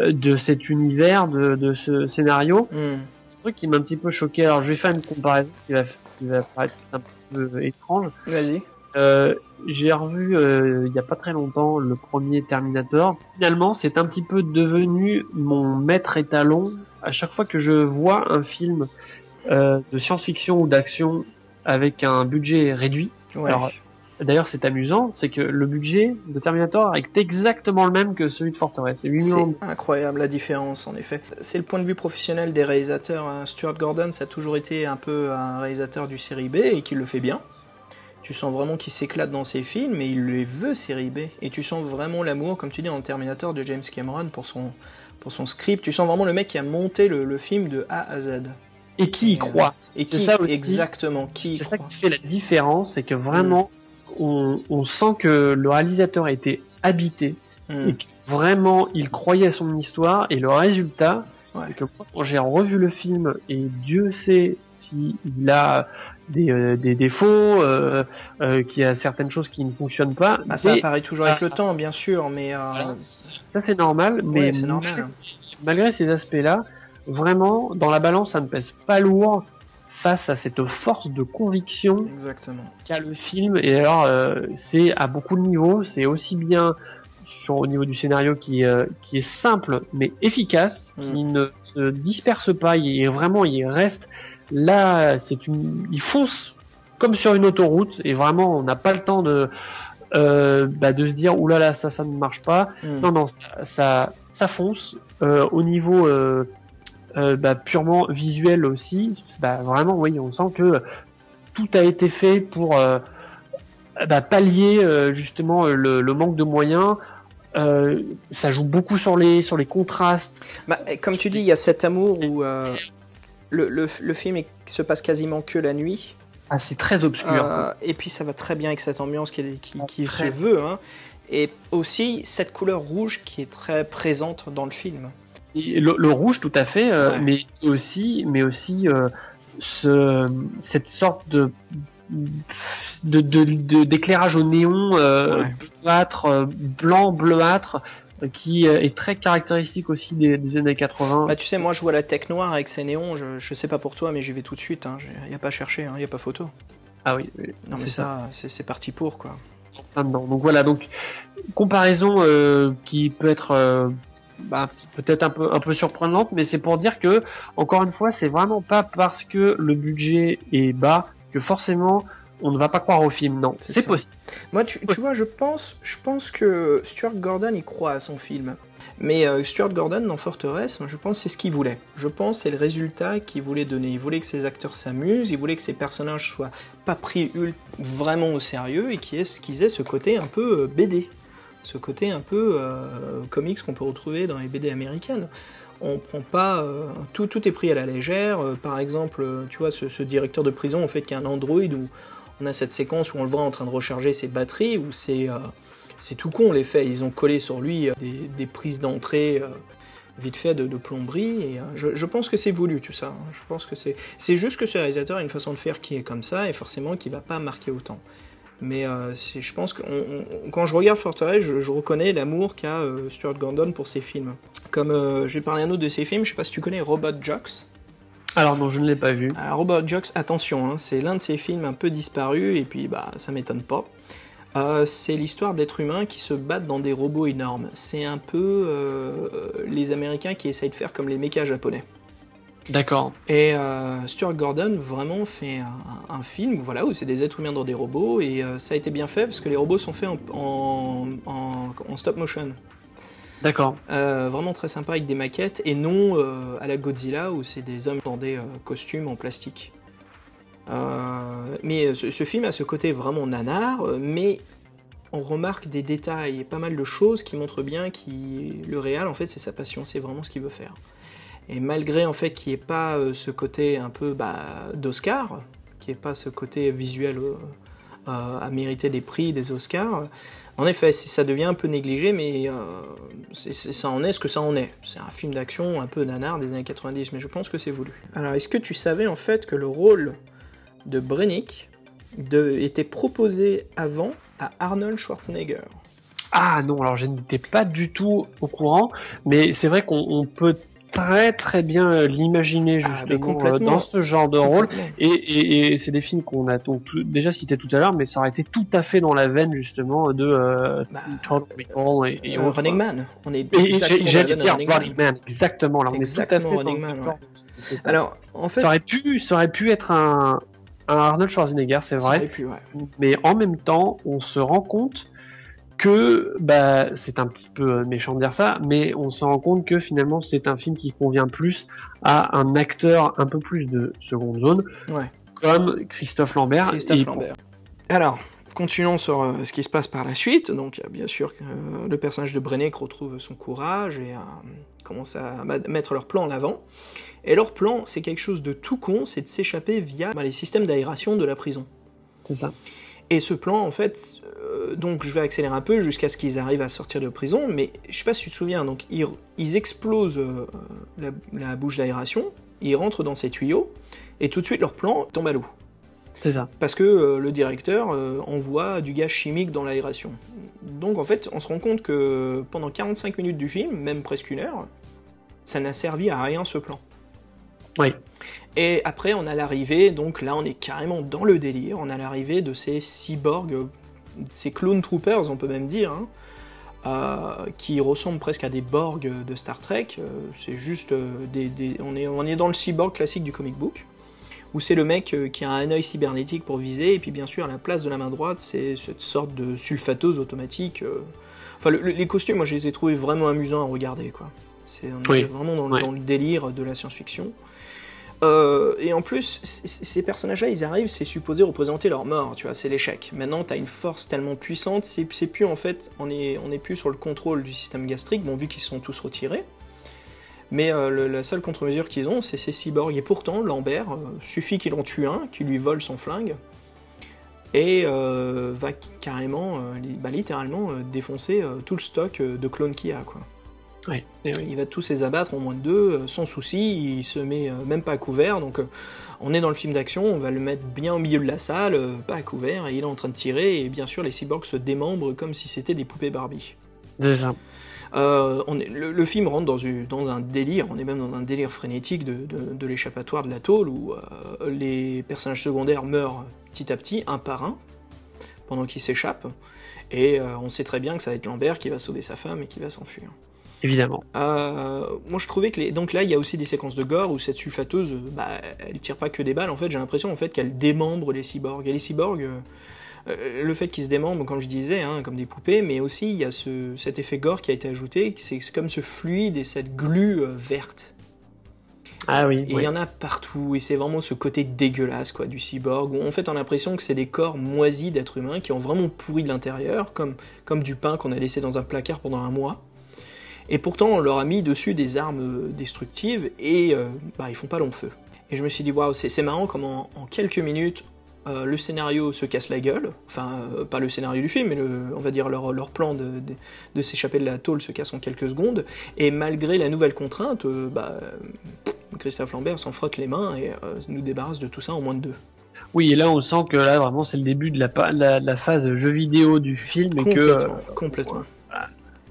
euh, de cet univers, de, de ce scénario? hmm. C'est un truc qui m'a un petit peu choqué. Alors, je vais faire une comparaison qui va, qui va paraître un peu étrange. Vas-y. Euh, J'ai revu euh, il y a pas très longtemps le premier Terminator. Finalement, c'est un petit peu devenu mon maître étalon. À chaque fois que je vois un film euh, de science-fiction ou d'action avec un budget réduit, Ouais. Alors, D'ailleurs, c'est amusant, c'est que le budget de Terminator est exactement le même que celui de Fortress. C'est 8 millions. C'est incroyable la différence en effet. C'est le point de vue professionnel des réalisateurs. hein. Stuart Gordon, ça a toujours été un peu un réalisateur du série B et qui le fait bien. Tu sens vraiment qu'il s'éclate dans ses films et il les veut série B. Et tu sens vraiment l'amour, comme tu dis, en Terminator de James Cameron pour son, pour son script. Tu sens vraiment le mec qui a monté le, le film de A à Z. Et qui y croit Et qui, ça exactement, qui y C'est ça croit. qui fait la différence, c'est que vraiment, on, on sent que le réalisateur a été habité Hmm. et que vraiment il croyait à son histoire et le résultat Ouais. que quand j'ai revu le film et Dieu sait s'il a des, euh, des défauts, euh, euh, qu'il y a certaines choses qui ne fonctionnent pas. Bah, ça apparaît toujours avec le temps, bien sûr, mais euh, ça c'est normal, mais ouais, normal. malgré ces aspects-là, vraiment dans la balance ça ne pèse pas lourd face à cette force de conviction Exactement. qu'a le film et alors euh, c'est à beaucoup de niveaux c'est aussi bien sur au niveau du scénario qui euh, qui est simple mais efficace qui ne se disperse pas il est vraiment il reste là c'est une il fonce comme sur une autoroute et vraiment on n'a pas le temps de euh, bah, de se dire oulala ça ça ne marche pas Hmm. non non ça ça, ça fonce Euh, au niveau euh, bah, purement visuel aussi bah, vraiment oui on sent que tout a été fait pour bah, pallier euh, justement le, le manque de moyens. Euh, ça joue beaucoup sur les sur les contrastes. Bah, comme tu dis, il y a cet amour où euh, le, le, le film est- se passe quasiment que la nuit. Ah, c'est très obscur. Euh, et puis ça va très bien avec cette ambiance qui, qui, qui se veut. hein. Et aussi cette couleur rouge qui est très présente dans le film. Le, le rouge, tout à fait, euh, Ouais. mais aussi, mais aussi euh, ce, cette sorte de de de- de- d'éclairage au néon Ouais. bleuâtre, blanc bleuâtre, qui euh, est très caractéristique aussi des, des années 80. Bah, tu sais, moi je vois la tech noire avec ses néons. Je, je sais pas pour toi, mais j'y vais tout de suite. Il n'y a pas à chercher, il n'y a pas photo. Ah oui, oui, Non, mais c'est ça, c'est parti pour quoi. Donc voilà, donc comparaison euh, qui peut être euh, bah, peut-être un peu un peu surprenante, mais c'est pour dire que encore une fois, c'est vraiment pas parce que le budget est bas que forcément on ne va pas croire au film. Non, C'est possible. Moi, tu, tu vois, je pense, je pense que Stuart Gordon y croit à son film. Mais euh, Stuart Gordon dans Forteresse, je pense que c'est ce qu'il voulait. Je pense que c'est le résultat qu'il voulait donner. Il voulait que ses acteurs s'amusent, il voulait que ses personnages soient pas pris vraiment au sérieux et qu'ils aient, qu'ils aient ce côté un peu euh, BD. Ce côté un peu euh, comics qu'on peut retrouver dans les BD américaines. On prend pas euh, tout, tout est pris à la légère. Euh, par exemple, tu vois, ce, ce directeur de prison, en fait, qu'il y a un android où on a cette séquence où on le voit en train de recharger ses batteries, où c'est euh, tout con les faits. Ils ont collé sur lui euh, des, des prises d'entrée euh, vite fait de, plomberie. Et je, pense que c'est voulu tout ça. hein. Je pense que c'est juste que ce réalisateur a une façon de faire qui est comme ça et forcément qui va pas marquer autant. Mais je pense que quand je regarde Forteresse, je, je reconnais l'amour qu'a Stuart Gordon pour ses films. Comme je vais parler un autre de ses films, je sais pas si tu connais Robot Jocks. Alors non, je ne l'ai pas vu. Alors, Robot Jocks, attention, hein, c'est l'un de ces films un peu disparus, et puis bah ça m'étonne pas. Euh, c'est l'histoire d'êtres humains qui se battent dans des robots énormes. C'est un peu euh, les Américains qui essayent de faire comme les mechas japonais. D'accord. Et euh, Stuart Gordon vraiment fait un, un film voilà, où c'est des êtres humains dans des robots, et ça a été bien fait parce que les robots sont faits en, en- en- en stop motion. D'accord. Euh, vraiment très sympa avec des maquettes et non euh, à la Godzilla où c'est des hommes dans des euh, costumes en plastique. Mais ce, film a ce côté vraiment nanar, mais on remarque des détails et pas mal de choses qui montrent bien que le réal en fait c'est sa passion, c'est vraiment ce qu'il veut faire. Et malgré en fait qu'il n'y ait pas ce côté un peu bah, d'Oscar, qu'il n'y ait pas ce côté visuel à mériter des prix des Oscars, En effet, ça devient un peu négligé, mais euh, ça en est ce que ça en est. C'est un film d'action un peu nanar des années 90, mais je pense que c'est voulu. Alors, est-ce que tu savais en fait que le rôle de Brennick de- était proposé avant à Arnold Schwarzenegger? Ah non, alors je n'étais pas du tout au courant, mais c'est vrai qu'on on peut très très bien euh, l'imaginer Ah, justement complètement. dans ce genre de rôle. Et, et, et c'est des films qu'on a donc tout- déjà cités tout à l'heure, mais ça aurait été tout à fait dans la veine justement de euh, Bah, et, et Euh. Running Man. On est J'allais dire Running Running Man. Man, exactement. Là, on Exactement, est tout à fait Running Man, ça. Alors, en fait, ça aurait pu, ça aurait pu être un, un Arnold Schwarzenegger, c'est vrai. pu, ouais. mais en même temps, on se rend compte que bah c'est un petit peu euh, méchant de dire ça, mais on se rend compte que finalement c'est un film qui convient plus à un acteur un peu plus de seconde zone, Ouais. comme Christophe Lambert. Christophe Lambert. Alors, continuons sur euh, ce qui se passe par la suite. Donc, euh, bien sûr, euh, le personnage de Brennick retrouve son courage et euh, commence à bah, mettre leur plan en avant. Et leur plan, c'est quelque chose de tout con, c'est de s'échapper via bah, les systèmes d'aération de la prison. C'est ça. Et ce plan, en fait, euh, donc je vais accélérer un peu jusqu'à ce qu'ils arrivent à sortir de prison, mais je sais pas si tu te souviens, donc ils, ils explosent euh, la, la bouche d'aération, ils rentrent dans ces tuyaux, et tout de suite leur plan tombe à l'eau. C'est ça. Parce que euh, le directeur envoie du gaz chimique dans l'aération. Donc en fait, on se rend compte que pendant 45 minutes du film, même presque une heure, ça n'a servi à rien ce plan. Oui. Et après, on a l'arrivée, donc là, on est carrément dans le délire. On a l'arrivée de ces cyborgs, ces clone troopers, on peut même dire, hein, euh, qui ressemblent presque à des Borg de Star Trek. Euh, c'est juste euh, des, des- on, est, on est dans le cyborg classique du comic book, où c'est le mec qui a un œil cybernétique pour viser, et puis bien sûr, à la place de la main droite, c'est cette sorte de sulfatose automatique. euh. Enfin, le- le- les costumes, moi, je les ai trouvés vraiment amusants à regarder, quoi. C'est, on Oui. est vraiment dans, le- Ouais. dans le délire de la science-fiction. Euh, et en plus, ces personnages-là, ils arrivent, c'est supposé représenter leur mort, tu vois, c'est l'échec. Maintenant, t'as une force tellement puissante, c'est plus en fait, on est, plus sur le contrôle du système gastrique, bon, vu qu'ils sont tous retirés. Mais euh, la seule contre-mesure qu'ils ont, c'est ces cyborgs. Et pourtant, Lambert, euh, suffit qu'il en tue un, qu'il lui vole son flingue, et va carrément, bah, littéralement, défoncer tout le stock de clones qu'il y a, quoi. Oui. Et oui. Il va tous les abattre en moins de deux, euh, sans souci, il se met euh, même pas à couvert, donc euh, on est dans le film d'action, on va le mettre bien au milieu de la salle, pas à couvert, et il est en train de tirer, et bien sûr les cyborgs se démembrent comme si c'était des poupées Barbie. Euh, on est- le, le film rentre dans, une- dans un délire, on est même dans un délire frénétique de, de- de l'échappatoire de la tôle, où euh, les personnages secondaires meurent petit à petit, un par un, pendant qu'ils s'échappent, et euh, on sait très bien que ça va être Lambert qui va sauver sa femme et qui va s'enfuir. Évidemment. Euh, moi je trouvais que les... donc là il y a aussi des séquences de gore où cette sulfateuse euh, bah, elle tire pas que des balles en fait j'ai l'impression en fait qu'elle démembre les cyborgs et les cyborgs euh, le fait qu'ils se démembrent comme je disais hein, comme des poupées mais aussi il y a ce... cet effet gore qui a été ajouté c'est c'est comme ce fluide et cette glu euh, verte Ah oui. et il oui. y en a partout, et c'est vraiment ce côté dégueulasse quoi du cyborg, où en fait on a l'impression que c'est des corps moisis d'êtres humains qui ont vraiment pourri de l'intérieur, comme, comme du pain qu'on a laissé dans un placard pendant un mois. Et pourtant on leur a mis dessus des armes euh, destructives, et euh, bah, ils font pas long feu. Et je me suis dit, waouh, c'est marrant comment en quelques minutes euh, le scénario se casse la gueule, enfin euh, pas le scénario du film, mais le, on va dire leur, leur plan de, de, de s'échapper de la tôle se casse en quelques secondes, et malgré la nouvelle contrainte, bah, Christophe Lambert s'en frotte les mains et nous débarrasse de tout ça en moins de deux. Oui, et là on sent que là vraiment c'est le début de la, pa- la, la phase jeu vidéo du film et que complètement.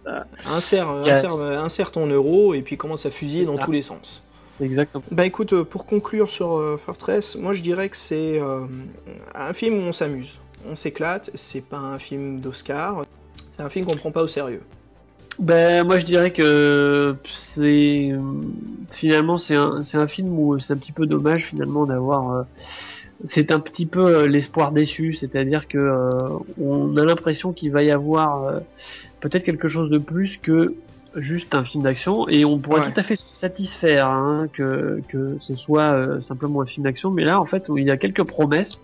Ça- Insère, insère, insère ton euro et puis commence à fusiller dans ça. tous les sens. c'est exactement. Bah écoute, euh, pour conclure sur euh, Fortress, moi je dirais que c'est euh, un film où on s'amuse, on s'éclate, c'est pas un film d'Oscar, c'est un film qu'on prend pas au sérieux. Ben moi je dirais que c'est finalement c'est un un film où c'est un petit peu dommage finalement d'avoir c'est un petit peu euh, l'espoir déçu, c'est-à-dire que euh, on a l'impression qu'il va y avoir euh, peut-être quelque chose de plus que juste un film d'action et on pourrait Ouais. tout à fait se satisfaire hein, que que ce soit euh, simplement un film d'action mais là en fait il y a quelques promesses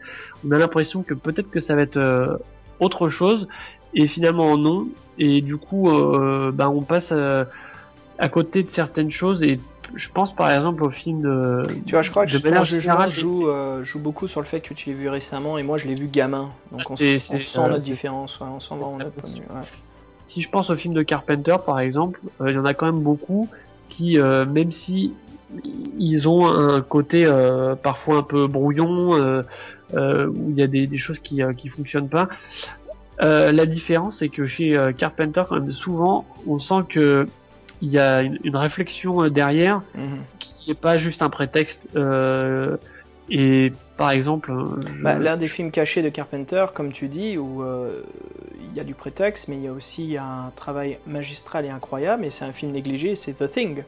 on a l'impression que peut-être que ça va être euh, autre chose et finalement non et du coup euh, bah, on passe euh, à côté de certaines choses et je pense par exemple au film de. Tu vois, je crois que je générale, joue, euh, joue beaucoup sur le fait que tu l'as vu récemment et moi je l'ai vu gamin. Donc on, sent euh, notre c'est- différence, ouais, on sent vraiment notre point de possible. vue, ouais. si je pense au film de Carpenter par exemple, euh, il y en a quand même beaucoup qui, euh, même si ils ont un côté euh, parfois un peu brouillon, euh, euh, où il y a des, des choses qui euh, qui fonctionnent pas. euh, la différence c'est que chez euh, Carpenter quand même souvent on sent que il y a une, une réflexion euh, derrière Mhm. qui est pas juste un prétexte. euh, et par exemple, euh, Bah, L'un des films cachés de Carpenter, comme tu dis, où euh, il y a du prétexte, mais il y a aussi un travail magistral et incroyable, et c'est un film négligé, c'est The Thing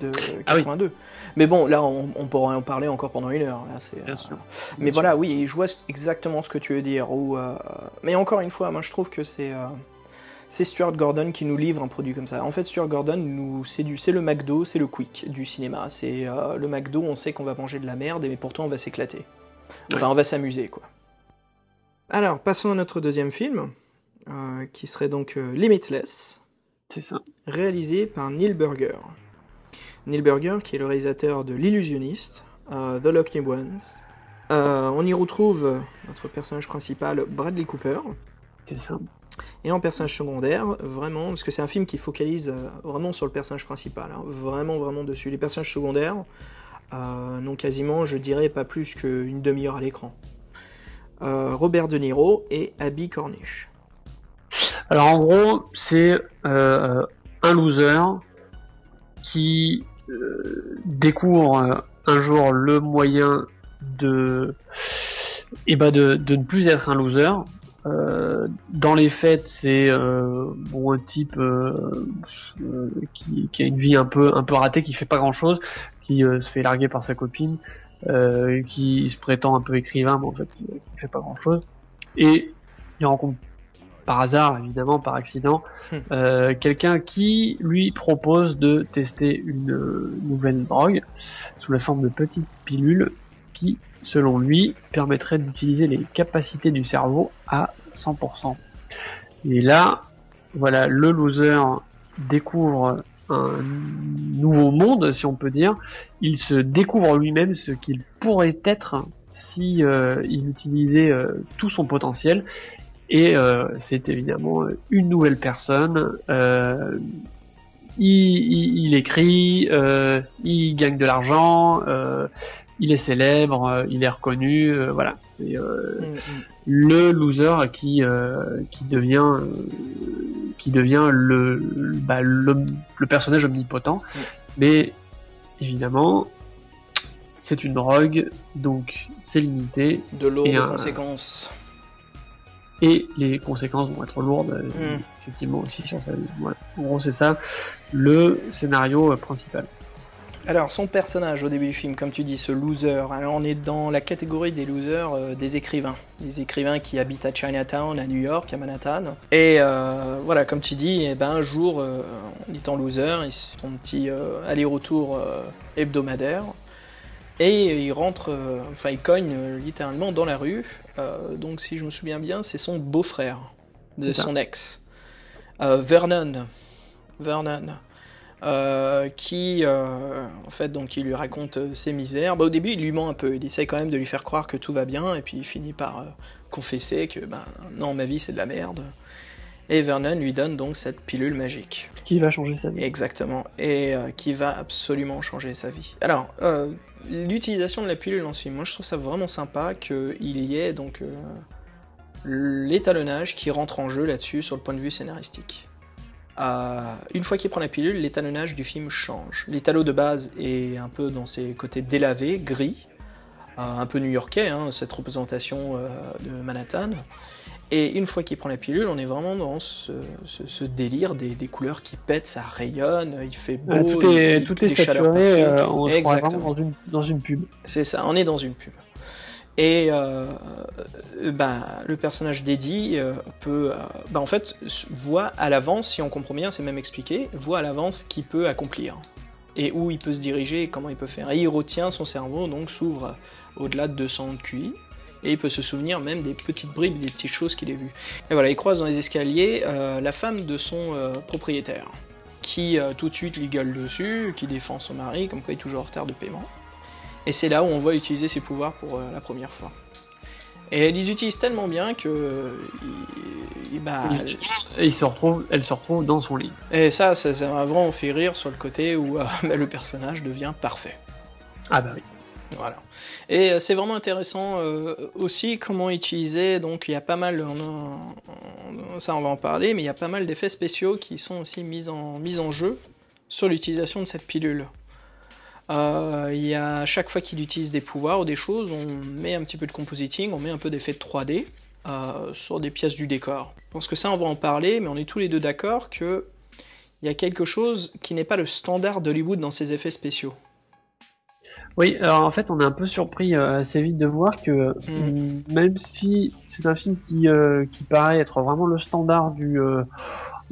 de Ah oui. 82. Mais bon, là, on, on pourrait en parler encore pendant une heure. Là, c'est, Bien euh, sûr. Mais voilà, oui, je vois exactement ce que tu veux dire. Euh, Mais encore une fois, moi je trouve que c'est c'est Stuart Gordon qui nous livre un produit comme ça. En fait, Stuart Gordon, nous, c'est du, c'est le McDo, c'est le quick du cinéma. C'est euh, le McDo, on sait qu'on va manger de la merde, mais pourtant on va s'éclater. Enfin, on va s'amuser, quoi. Alors, passons à notre deuxième film, euh, qui serait donc euh, Limitless c'est ça. réalisé par Neil Burger. Neil Burger, qui est le réalisateur de L'Illusionniste, euh, The Lucky Ones. Euh, on y retrouve notre personnage principal, Bradley Cooper. C'est ça. Et en personnage secondaire, vraiment, parce que c'est un film qui focalise euh, vraiment sur le personnage principal, hein, vraiment, vraiment dessus. Les personnages secondaires euh, n'ont quasiment, je dirais, pas plus qu'une demi-heure à l'écran. Euh, Robert De Niro et Abby Cornish. Alors en gros, c'est un loser qui découvre un jour le moyen de, eh ben de ne plus être un loser. Euh, dans les faits, c'est euh, bon un type euh, euh, qui, qui a une vie un peu un peu ratée, qui fait pas grand chose, qui euh, se fait larguer par sa copine, euh, qui se prétend un peu écrivain, mais en fait qui, qui fait pas grand chose. Et il rencontre par hasard, évidemment, par accident, Hmm. euh, quelqu'un qui lui propose de tester une nouvelle drogue sous la forme de petites pilules qui, selon lui, permettraient d'utiliser les capacités du cerveau à 100%. Et là, voilà, le loser découvre un nouveau monde, si on peut dire. Il se découvre lui-même ce qu'il pourrait être si euh, il utilisait euh, tout son potentiel. Et euh, c'est évidemment une nouvelle personne. Il, écrit, il gagne de l'argent, il est célèbre, euh, il est reconnu. euh, voilà, c'est euh, Mm, mm. le loser qui euh, qui devient euh, qui devient le bah, le, le personnage omnipotent. Mm. Mais évidemment, c'est une drogue, donc c'est limité De lourdes un- conséquences. et les conséquences vont être lourdes effectivement aussi sur sa vie. Voilà. En gros, c'est ça le scénario principal. Alors, son personnage au début du film, comme tu dis, ce loser, alors on est dans la catégorie des losers euh, des écrivains. Des écrivains qui habitent à Chinatown, à New York, à Manhattan. Et euh, voilà, comme tu dis, eh ben, un jour, euh, en étant loser, ils un petit aller-retour hebdomadaire. Et il rentre, enfin il cogne littéralement dans la rue. Donc si je me souviens bien, c'est son beau-frère de son ex. Vernon. Vernon. Euh, qui euh, en fait donc il lui raconte euh, ses misères. Bah, au début il lui ment un peu, il essaie quand même de lui faire croire que tout va bien et puis il finit par confesser que ben non ma vie c'est de la merde. Et Vernon lui donne donc cette pilule magique. Qui va changer sa vie Exactement, et euh, qui va absolument changer sa vie. Alors, euh, l'utilisation de la pilule dans ce film, moi je trouve ça vraiment sympa qu'il y ait donc euh, l'étalonnage qui rentre en jeu là-dessus sur le point de vue scénaristique. Euh, une fois qu'il prend la pilule, l'étalonnage du film change. L'étalot de base est un peu dans ses côtés délavés, gris, euh, un peu new-yorkais, hein, cette représentation euh, de Manhattan. Et une fois qu'il prend la pilule, on est vraiment dans ce, ce- ce délire des, des couleurs qui pètent, ça rayonne, il fait beau. Euh, tout est il- tout est saturé. on Exactement. vraiment dans une dans une pub. C'est ça, on est dans une pub. Et euh, euh, bah, le personnage d'Eddie euh, peut, euh, bah, en fait, voit à l'avance, si on comprend bien, c'est même expliqué, voit à l'avance ce qu'il peut accomplir et où il peut se diriger et comment il peut faire. Et il retient son cerveau, donc s'ouvre au-delà de 200 de QI. Et il peut se souvenir même des petites bribes, des petites choses qu'il a vues. Et voilà, il croise dans les escaliers euh, la femme de son propriétaire. qui tout de suite lui gueule dessus, qui défend son mari, comme quoi il est toujours en retard de paiement. Et c'est là où on voit utiliser ses pouvoirs pour euh, la première fois. Et elle les utilise tellement bien que. euh, il- il- bah, Et il se retrouve, elle se retrouve dans son lit. et ça, ça, ça m'a vraiment fait rire sur le côté où euh, bah, le personnage devient parfait. Ah bah oui. Voilà. Et euh, c'est vraiment intéressant aussi comment utiliser. Donc il y a pas mal, on ça on va en parler, mais il y a pas mal d'effets spéciaux qui sont aussi mis en, mis en jeu sur l'utilisation de cette pilule. Euh, il y a à chaque fois qu'il utilise des pouvoirs ou des choses, on met un petit peu de compositing, on met un peu d'effet de 3D euh, sur des pièces du décor. Je pense que ça on va en parler, mais on est tous les deux d'accord que il y a quelque chose qui n'est pas le standard d'Hollywood dans ses effets spéciaux. Oui, alors en fait, on est un peu surpris euh, assez vite de voir que Mm. mm, même si c'est un film qui euh, qui paraît être vraiment le standard du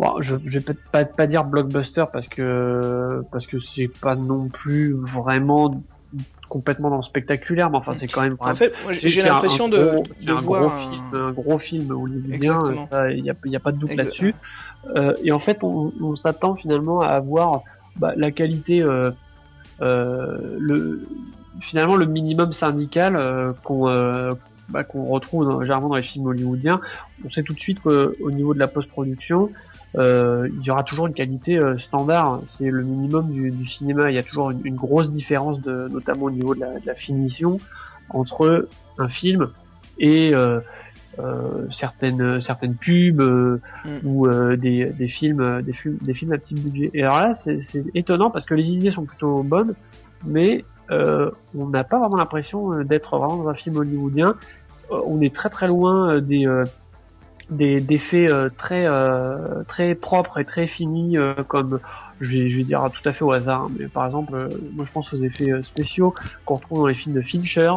bon, je, je vais peut-être pas, pas dire blockbuster parce que parce que c'est pas non plus vraiment complètement dans le spectaculaire, mais enfin c'est quand même En fait, j'ai l'impression de, gros- de c'est un voir gros un- film, un gros film hollywoodien, il n'y a, y a pas de doute là-dessus. Euh, et en fait, on, on s'attend finalement à avoir bah, la qualité, euh, euh, le, finalement le minimum syndical qu'on bah, qu'on retrouve dans- généralement dans les films hollywoodiens. On sait tout de suite qu'au niveau de la post-production, euh, il y aura toujours une qualité euh, standard. C'est le minimum du, du cinéma. Il y a toujours une, une grosse différence, de, notamment au niveau de la, de la finition, entre un film et euh, euh, certaines certaines pubs euh, Mm. ou euh, des, des films des films des films à petit budget. Et alors là, c'est étonnant parce que les idées sont plutôt bonnes, mais euh, on n'a pas vraiment l'impression d'être vraiment dans un film hollywoodien. On est très très loin euh, des des d'effets euh, très euh, très propres et très finis euh, comme je vais, je vais dire tout à fait au hasard hein, mais par exemple moi je pense aux effets spéciaux qu'on retrouve dans les films de Fincher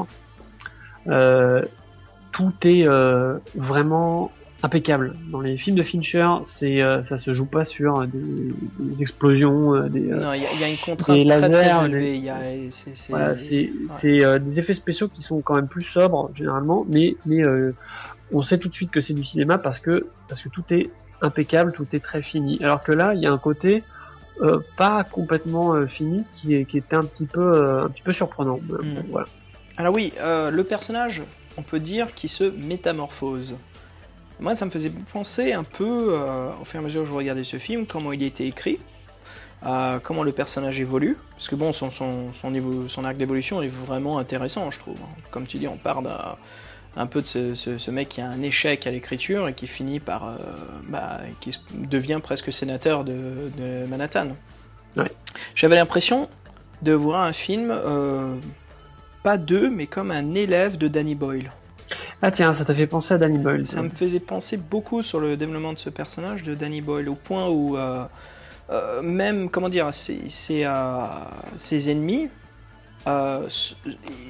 tout est vraiment impeccable dans les films de Fincher c'est ça se joue pas sur des, des explosions des Non, il y, a- il y a une contrainte des très très lasers, élevée. c'est, voilà, des effets spéciaux qui sont quand même plus sobres généralement, mais mais on sait tout de suite que c'est du cinéma parce que parce que tout est impeccable, tout est très fini. Alors que là, il y a un côté euh, pas complètement euh, fini qui est qui était un petit peu euh, un petit peu surprenant. Euh, Mm. bon, voilà. Alors oui, le personnage, on peut dire qu'il se métamorphose. Moi, ça me faisait penser un peu, au fur et à mesure que je regardais ce film, comment il a été écrit, comment le personnage évolue. Parce que bon, son, son, son, son arc d'évolution est vraiment intéressant, je trouve. Comme tu dis, on part d'un un peu de ce, ce- ce mec qui a un échec à l'écriture et qui finit par... euh, bah, qui devient presque sénateur de, de Manhattan. Ouais. J'avais l'impression de voir un film... euh, pas d'eux, mais comme un élève de Danny Boyle. Ah tiens, ça t'a fait penser à Danny Boyle. Ça me faisait penser beaucoup sur le développement de ce personnage de Danny Boyle, au point où euh, même, comment dire, ses, ses, ses ennemis euh,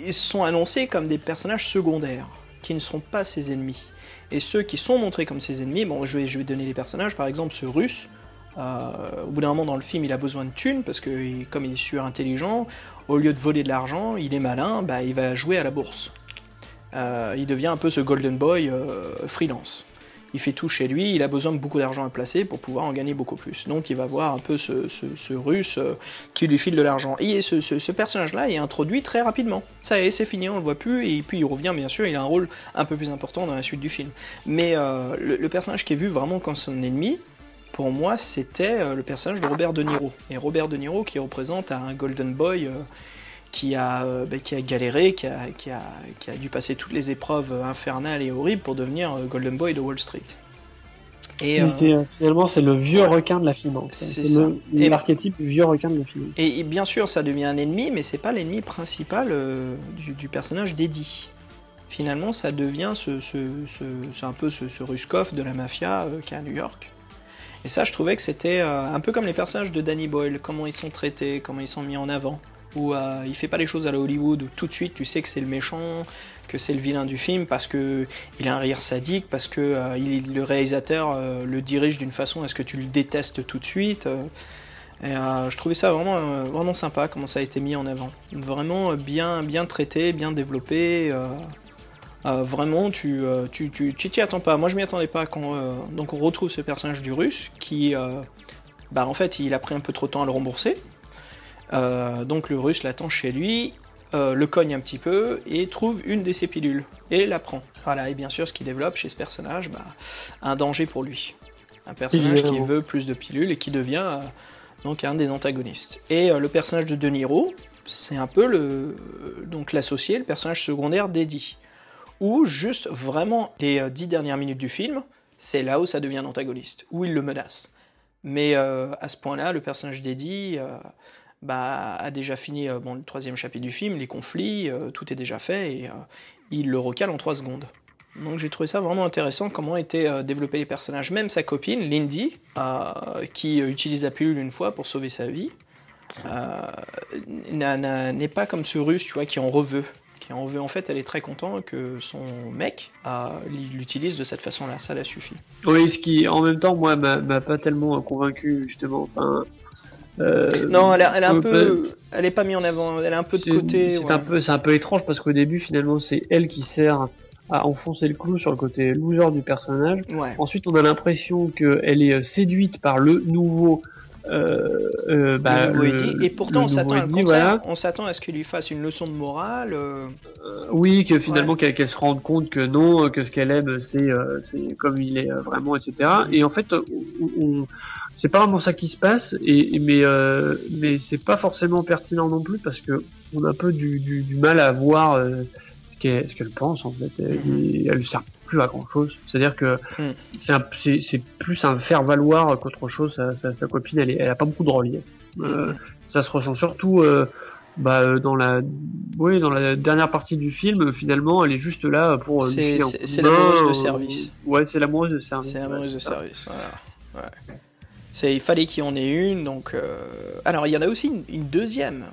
ils sont annoncés comme des personnages secondaires, qui ne sont pas ses ennemis. Et ceux qui sont montrés comme ses ennemis, bon, je vais, je vais donner les personnages, par exemple ce russe, euh, au bout d'un moment dans le film, il a besoin de thunes, parce que comme il est surintelligent, au lieu de voler de l'argent, il est malin, bah, il va jouer à la bourse. Euh, il devient un peu ce golden boy euh, freelance. Il fait tout chez lui, il a besoin de beaucoup d'argent à placer pour pouvoir en gagner beaucoup plus. Donc il va voir un peu ce, ce- russe euh, qui lui file de l'argent. Et ce, ce- personnage-là est introduit très rapidement. Ça y est, c'est fini, on le voit plus, et puis il revient bien sûr, il a un rôle un peu plus important dans la suite du film. Mais euh, le, personnage qui est vu vraiment comme son ennemi, pour moi, c'était euh, le personnage de Robert De Niro. Et Robert De Niro qui représente un golden boy qui, a, euh, bah, qui a galéré, qui a, qui, a, qui a dû passer toutes les épreuves euh, infernales et horribles pour devenir euh, golden boy de Wall Street. Et, euh, finalement, c'est le vieux requin de la finance. C'est l'archétype vieux requin de la finance. Et, et bien sûr, ça devient un ennemi, mais c'est pas l'ennemi principal euh, du, du personnage d'Eddie. Finalement, ça devient ce, ce, un peu ce, ce Ruskov de la mafia euh, qui est à New York. Et ça, je trouvais que c'était un peu comme les personnages de Danny Boyle, comment ils sont traités, comment ils sont mis en avant. Où euh, il fait pas les choses à la Hollywood, où tout de suite tu sais que c'est le méchant, que c'est le vilain du film, parce que il a un rire sadique, parce que euh, le réalisateur euh, le dirige d'une façon à ce que tu le détestes tout de suite. euh. Et je trouvais ça vraiment, vraiment sympa comment ça a été mis en avant. Vraiment bien, bien traité, bien développé. vraiment, tu tu tu tu t'y attends pas. Moi, je m'y attendais pas quand. donc, on retrouve ce personnage du russe qui, bah en fait il a pris un peu trop de temps à le rembourser. Euh, donc le russe l'attend chez lui, euh, le cogne un petit peu et trouve une de ses pilules et la prend. Voilà, et bien sûr ce qui développe chez ce personnage, bah, un danger pour lui. Un personnage qui veut plus de pilules et qui devient euh, donc un des antagonistes. Et euh, le personnage de De Niro, c'est un peu le donc l'associé, le personnage secondaire d'Eddie. Où juste vraiment les dix dernières minutes du film, c'est là où ça devient un antagoniste, où il le menace. Mais à ce point-là, le personnage d'Eddie bah, a déjà fini euh, le troisième chapitre du film, les conflits, euh, tout est déjà fait, et euh, il le recale en trois secondes. Donc j'ai trouvé ça vraiment intéressant, comment étaient développés les personnages. Même sa copine, Lindy, qui utilise la pilule une fois pour sauver sa vie, n'est pas comme ce russe, tu vois, qui en reveut. Qui en veut. En fait, elle est très contente que son mec l'utilise de cette façon-là, ça la suffit. Oui, ce qui, en même temps, moi, m'a pas tellement convaincu, justement. Euh, Non, elle, a- elle est un euh, peu, elle est pas mise en avant, elle est un peu de côté. C'est ouais. un peu, c'est un peu étrange parce qu'au début, finalement, c'est elle qui sert à enfoncer le clou sur le côté loser du personnage. Ouais. Ensuite, on a l'impression qu'elle est euh, séduite par le nouveau. Euh, euh, bah, le nouveau le- Eddie. Et pourtant, le on s'attend à voilà. On s'attend à ce qu'il lui fasse une leçon de morale. euh, Oui, que finalement qu'elle se rende compte que non, que ce qu'elle aime c'est comme il est vraiment, etc. Et en fait, on, on- c'est pas vraiment ça qui se passe, et, et- mais euh, mais c'est pas forcément pertinent non plus parce que on a un peu du, du, du mal à voir euh, ce qu'elle ce qu'elle pense en fait. Elle, Mhm. elle sert plus à grand chose. C'est-à-dire que Mhm. c'est un- c'est c'est plus un faire valoir qu'autre chose. Sa, sa, sa copine, elle, est, elle a pas beaucoup de relief. Euh, ça se ressent surtout euh, bah, dans la oui dans la dernière partie du film finalement elle est juste là pour C'est- c'est- l'amoureuse de service. ouais c'est l'amoureuse de service C'est ouais, amoureuse de ça. service. Voilà. Ouais. C'est, il fallait qu'il y en ait une. Donc, euh, alors, il y en a aussi une, une deuxième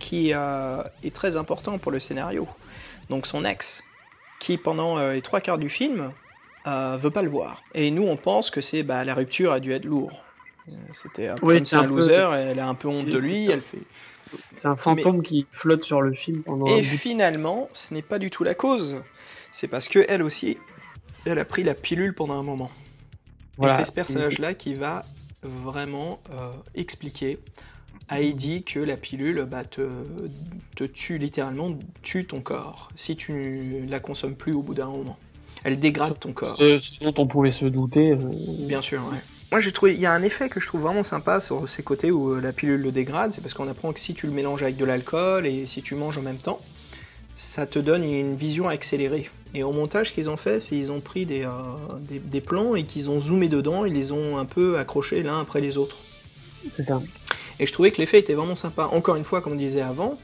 qui euh, est très important pour le scénario. Donc, son ex, qui pendant euh, les trois quarts du film veut pas le voir. Et nous, on pense que c'est bah, la rupture a dû être lourde. C'était Oui, c'est un un peu- loser, elle a un peu honte de lui, c'est- elle fait. c'est un fantôme qui flotte sur le film pendant Et finalement, ce n'est pas du tout la cause. C'est parce que elle aussi, elle a pris la pilule pendant un moment. Voilà. Et c'est ce personnage-là qui va vraiment euh, expliquer à Eddie que la pilule bah, te, te tue littéralement, tue ton corps, si tu ne la consommes plus au bout d'un moment. Elle dégrade ton corps. Euh, ce dont on pouvait se douter euh, Bien sûr, ouais. Moi, j'ai trouvé, il y a un effet que je trouve vraiment sympa sur ces côtés où la pilule le dégrade, c'est parce qu'on apprend que si tu le mélanges avec de l'alcool et si tu manges en même temps, ça te donne une vision accélérée. Et au montage, ce qu'ils ont fait, c'est qu'ils ont pris des, euh, des, des plans et qu'ils ont zoomé dedans, ils les ont un peu accrochés l'un après les autres. c'est ça Et je trouvais que l'effet était vraiment sympa. Encore une fois, comme on disait avant,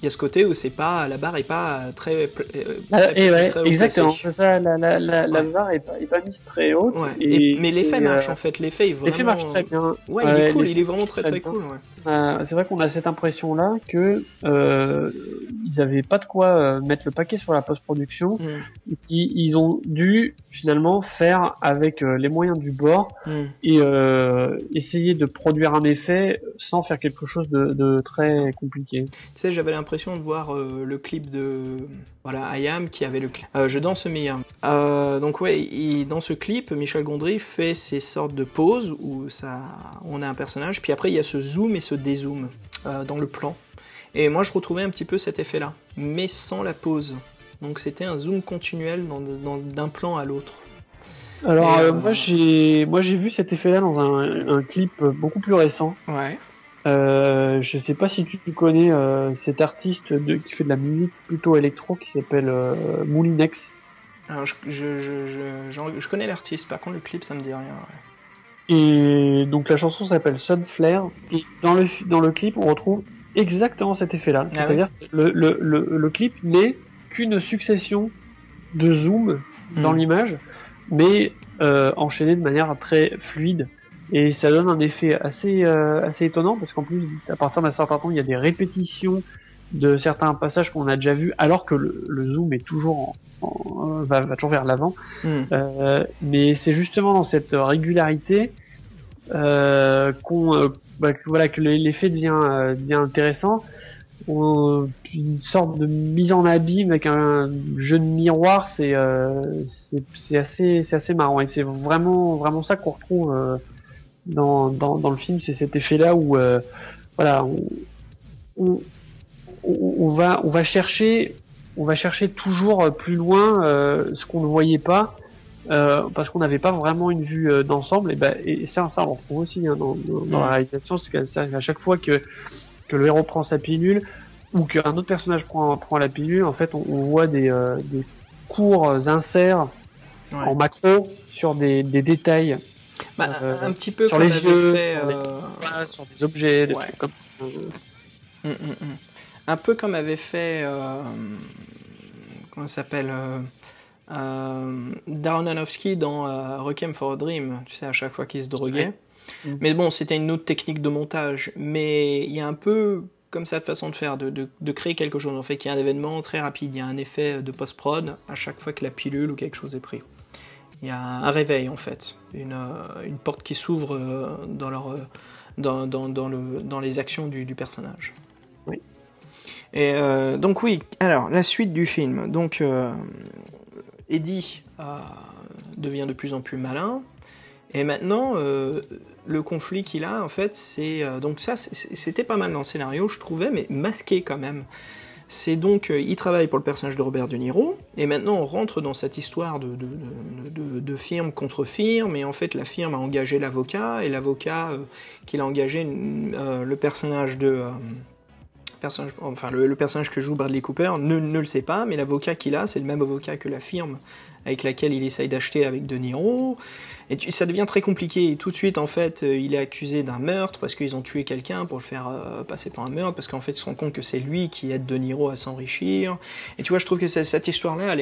il y a ce côté où c'est pas la barre est pas très, euh, Ah, très- et ouais très haut exactement c'est ça la la la, barre est pas, est pas mise très haute Ouais. et Et- mais l'effet marche euh, en fait. L'effet est vraiment. l'effet marche très bien Ouais, il est cool. Il est vraiment très très bien. cool. Ouais. Euh, c'est vrai qu'on a cette impression là que euh, ils avaient pas de quoi euh, mettre le paquet sur la post-production Mm. et qu'ils ils ont dû finalement faire avec euh, les moyens du bord Mm. et essayer de produire un effet sans faire quelque chose de, de très compliqué. Tu sais, j'avais l'impression de voir le clip de voilà Ayam qui avait le clip. Je danse Mia. Euh, donc ouais, il- dans ce clip, Michel Gondry fait ces sortes de pauses où ça, on a un personnage, puis après il y a ce zoom et ce dézoom euh, dans le plan. Et moi, je retrouvais un petit peu cet effet-là, mais sans la pause. Donc c'était un zoom continuel dans- dans- d'un plan à l'autre. Alors euh, euh, moi j'ai moi j'ai vu cet effet là dans un, un clip beaucoup plus récent. Ouais. Euh, je sais pas si tu connais euh, cet artiste de, qui fait de la musique plutôt électro qui s'appelle Moulinex. Alors je, je, je, je, connais l'artiste, par contre le clip ça me dit rien. ouais. Et donc la chanson s'appelle Sunflare. Et dans le dans le clip, on retrouve exactement cet effet-là. Ah C'est-à-dire que le, le, le, le clip n'est qu'une succession de zoom dans Hmm. l'image, mais euh, enchaîné de manière très fluide. Et ça donne un effet assez euh, assez étonnant parce qu'en plus, à partir d'un certain temps, il y a des répétitions de certains passages qu'on a déjà vus, alors que le, le zoom est toujours en, en- va, va toujours vers l'avant. Hmm. Euh, mais c'est justement dans cette régularité euh, qu'on euh, bah, que, voilà que l'effet devient euh, devient intéressant. On- une sorte de mise en abîme avec un jeu de miroir, c'est euh, c'est c'est assez c'est assez marrant et c'est vraiment vraiment ça qu'on retrouve euh, dans, dans, dans le film, c'est cet effet-là où euh, voilà, on, on, on- on va on va chercher on va chercher toujours plus loin euh, ce qu'on ne voyait pas euh, parce qu'on n'avait pas vraiment une vue euh, d'ensemble et ben et ça ça on le retrouve aussi hein, dans, dans, dans la réalisation c'est qu'à chaque fois que que le héros prend sa pilule ou qu'un autre personnage prend prend la pilule en fait on, on voit des euh, des courts inserts Ouais. en macro sur des, des détails Bah, Euh, un petit peu sur comme les fait. sur les- euh, voilà, sur des objets des Ouais. trucs comme ça. Un peu comme avait fait. euh, comment ça s'appelle euh, euh, Darren Aronofsky dans euh, Requiem for a Dream, tu sais, à chaque fois qu'il se droguait. Ouais. Mais bon, c'était une autre technique de montage. Mais il y a un peu comme cette façon de faire, de, de, de créer quelque chose. En fait, qu'il y a un événement très rapide, il y a un effet de post-prod à chaque fois que la pilule ou quelque chose est pris. Il y a un réveil en fait, une, euh, une porte qui s'ouvre dans, leur, dans, dans, dans, le, dans les actions du, du personnage. Oui. Et euh, donc oui, alors la suite du film. Donc euh, Eddie euh, devient de plus en plus malin. Et maintenant, le conflit qu'il a, en fait, c'est donc ça, c'était pas mal dans le scénario, je trouvais, mais masqué quand même. C'est donc, il travaille pour le personnage de Robert De Niro, et maintenant on rentre dans cette histoire de, de, de, firme contre firme, et en fait la firme a engagé l'avocat, et l'avocat qu'il a engagé, le personnage de... enfin le, personnage que joue Bradley Cooper ne, le sait pas, mais l'avocat qu'il a, c'est le même avocat que la firme avec laquelle il essaye d'acheter avec De Niro. Et ça devient très compliqué. Et tout de suite, en fait, euh, il est accusé d'un meurtre parce qu'ils ont tué quelqu'un pour le faire euh, passer pour un meurtre, parce qu'en fait, ils se rendent compte que c'est lui qui aide De Niro à s'enrichir. Et tu vois, je trouve que cette histoire-là, elle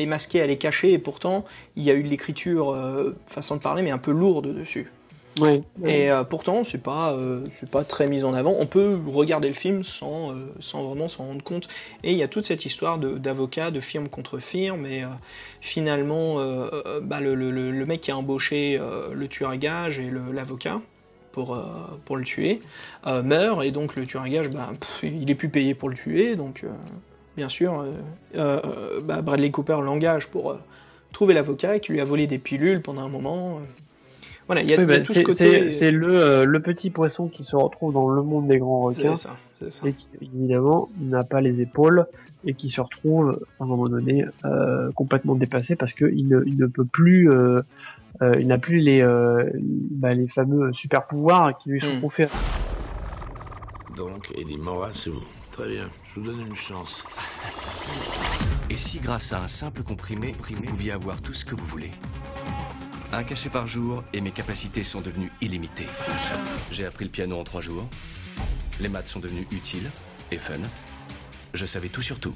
est masquée, elle est cachée, et pourtant, il y a eu de l'écriture, euh, façon de parler, mais un peu lourde dessus. Et euh, pourtant, c'est pas, euh, pas très mis en avant. On peut regarder le film sans, euh, sans vraiment s'en rendre compte. Et il y a toute cette histoire de- d'avocat, de, firme contre firme. Et finalement, bah, le, mec qui a embauché le tueur à gage et l'avocat pour, pour le tuer meurt. Et donc le tueur à gage, bah, il est plus payé pour le tuer. Donc, bien sûr, bah, Bradley Cooper l'engage pour trouver l'avocat qui lui a volé des pilules pendant un moment. Voilà, il y a, Oui, il y a bah, tout ce c'est côté. c'est- le, euh, le petit poisson qui se retrouve dans le monde des grands requins C'est ça, c'est ça. et qui évidemment n'a pas les épaules et qui se retrouve à un moment donné euh, complètement dépassé parce que il ne, il ne peut plus euh, euh, il n'a plus les euh, bah, les fameux super pouvoirs qui lui sont Hmm. conférés. Donc, Eddie Mora, c'est vous. Très bien, je vous donne une chance. Et si grâce à un simple comprimé, vous pouviez avoir tout ce que vous voulez? Un cachet par jour et mes capacités sont devenues illimitées. J'ai appris le piano en trois jours. Les maths sont devenues utiles et fun. Je savais tout sur tout.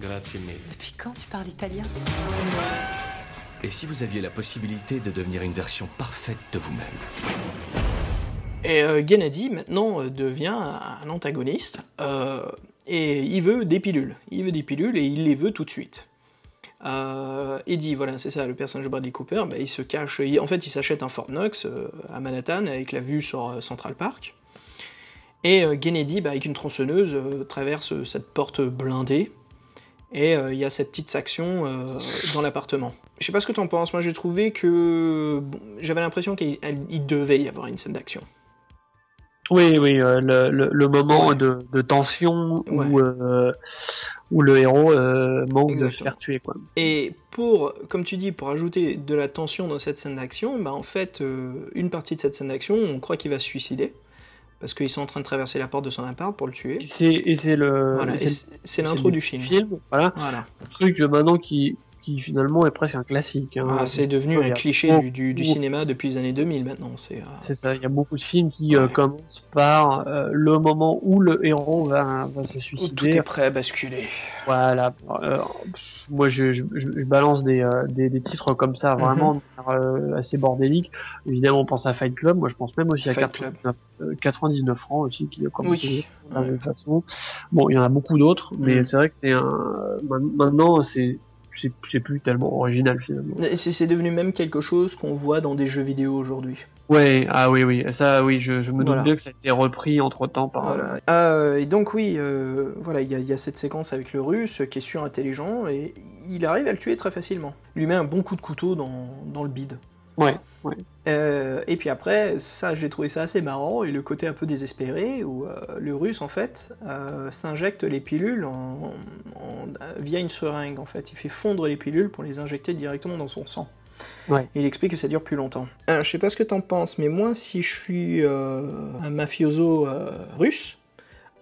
Grazie mille. Depuis quand tu parles italien? Et si vous aviez la possibilité de devenir une version parfaite de vous-même? Et euh, Gennady, maintenant, euh, devient un un antagoniste. euh, et il veut des pilules. Il veut des pilules et il les veut tout de suite. Euh, Eddie, voilà, c'est ça, le personnage de Bradley Cooper, bah, il se cache. il- en fait, il s'achète un Fort Knox euh, à Manhattan avec la vue sur euh, Central Park. Et euh, Kennedy, bah, avec une tronçonneuse, traverse cette porte blindée. Et il y a cette petite action euh, dans l'appartement. Je sais pas ce que t'en penses, moi j'ai trouvé que. bon, J'avais l'impression qu'il devait y avoir une scène d'action. Oui, oui, euh, le, le, le moment Ouais. de, de tension Ouais. où, euh, où le héros euh, manque de se faire tuer, quoi. Et pour, comme tu dis, pour ajouter de la tension dans cette scène d'action, bah en fait, euh, une partie de cette scène d'action, on croit qu'il va se suicider. Parce qu'ils sont en train de traverser la porte de son appart pour le tuer. c'est et c'est Voilà, l'intro c'est du le film. Voilà, Voilà. un truc euh, maintenant qui qui finalement est presque un classique. hein. Ah, c'est devenu un a cliché du, du, du cinéma depuis les années 2000 maintenant. C'est euh, C'est ça, il y a beaucoup de films qui euh, commencent par euh, le moment où le héros va, va se où tout suicider. est prêt à basculer. Voilà. Euh, moi, je, je, je balance des, euh, des, des titres comme ça, vraiment manière, euh, assez bordélique. Évidemment, on pense à Fight Club. Moi, je pense même aussi à Fight 99, euh, 99 francs aussi, qui est comme Oui. de la même façon. Bon, il y en a beaucoup d'autres, mais Mhm. c'est vrai que c'est un. ma- Maintenant, c'est c'est plus tellement original finalement. C'est devenu même quelque chose qu'on voit dans des jeux vidéo aujourd'hui. Ouais, ah oui, oui, ça, oui, je, je me doute Voilà. bien que ça a été repris entre temps par. Voilà. Euh, et donc oui, euh, voilà, il y, a- il y a cette séquence avec le russe qui est surintelligent et il arrive à le tuer très facilement. Il lui met un bon coup de couteau dans, dans le bide. Ouais, ouais. Euh, et puis après, ça, j'ai trouvé ça assez marrant, et le côté un peu désespéré, où euh, le russe, en fait, euh, s'injecte les pilules en, en- via une seringue, en fait. Il fait fondre les pilules pour les injecter directement dans son sang. Ouais. Il explique que ça dure plus longtemps. Je sais pas ce que t'en penses, mais moi, si je suis un mafioso russe,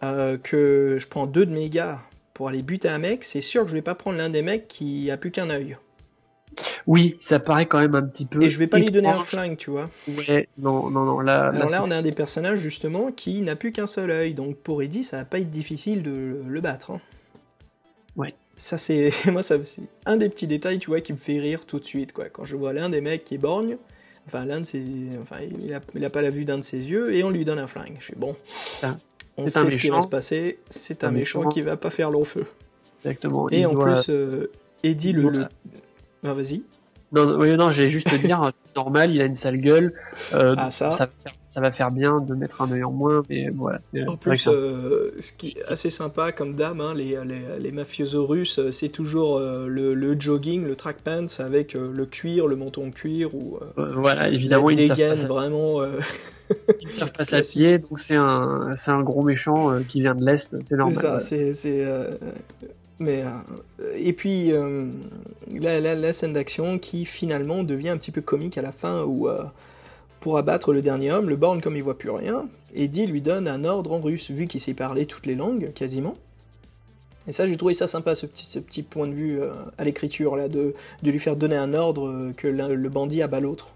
que je prends deux de mes gars pour aller buter un mec, c'est sûr que je vais pas prendre l'un des mecs qui a plus qu'un œil. Oui, ça paraît quand même un petit peu. Et je vais pas lui donner un flingue, tu vois. Ouais, non, non, non, là, Alors là, on a un des personnages justement qui n'a plus qu'un seul œil, donc pour Eddie, ça va pas être difficile de le battre. hein. Ouais. Ça c'est moi ça c'est un des petits détails tu vois qui me fait rire tout de suite quoi. Quand je vois l'un des mecs qui est borgne, enfin l'un de ses, enfin il a, il a pas la vue d'un de ses yeux et on lui donne un flingue. Je suis bon. Ça, On sait un ce qui va se passer. C'est Un un méchant, méchant. qui va pas faire long feu. exactement. Et il en doit- plus, euh, Eddie le... Ah, vas-y. Non, non, oui, non, j'allais juste te dire, normal, il a une sale gueule. euh, Ah, ça. va faire, ça va faire bien de mettre un œil en moins, mais voilà, c'est En c'est plus, euh, ce qui est assez sympa comme dame, hein, les, les, les mafiosos russes, euh, c'est toujours euh, le, le jogging, le track pants avec euh, le cuir, le menton de cuir ou voilà, évidemment, ils ne vraiment. euh, ils savent pas s'habiller, donc c'est un, c'est un gros méchant euh, qui vient de l'Est, c'est c'est normal. ça, voilà. c'est. Mais, euh, et puis, euh, la, la, la scène d'action qui finalement devient un petit peu comique à la fin où, euh, pour abattre le dernier homme, le Born, comme il voit plus rien, Eddie lui donne un ordre en russe, vu qu'il sait parler toutes les langues, quasiment. Et ça, j'ai trouvé ça sympa, ce petit, ce petit point de vue euh, à l'écriture, là, de, de lui faire donner un ordre euh, que le bandit abat l'autre,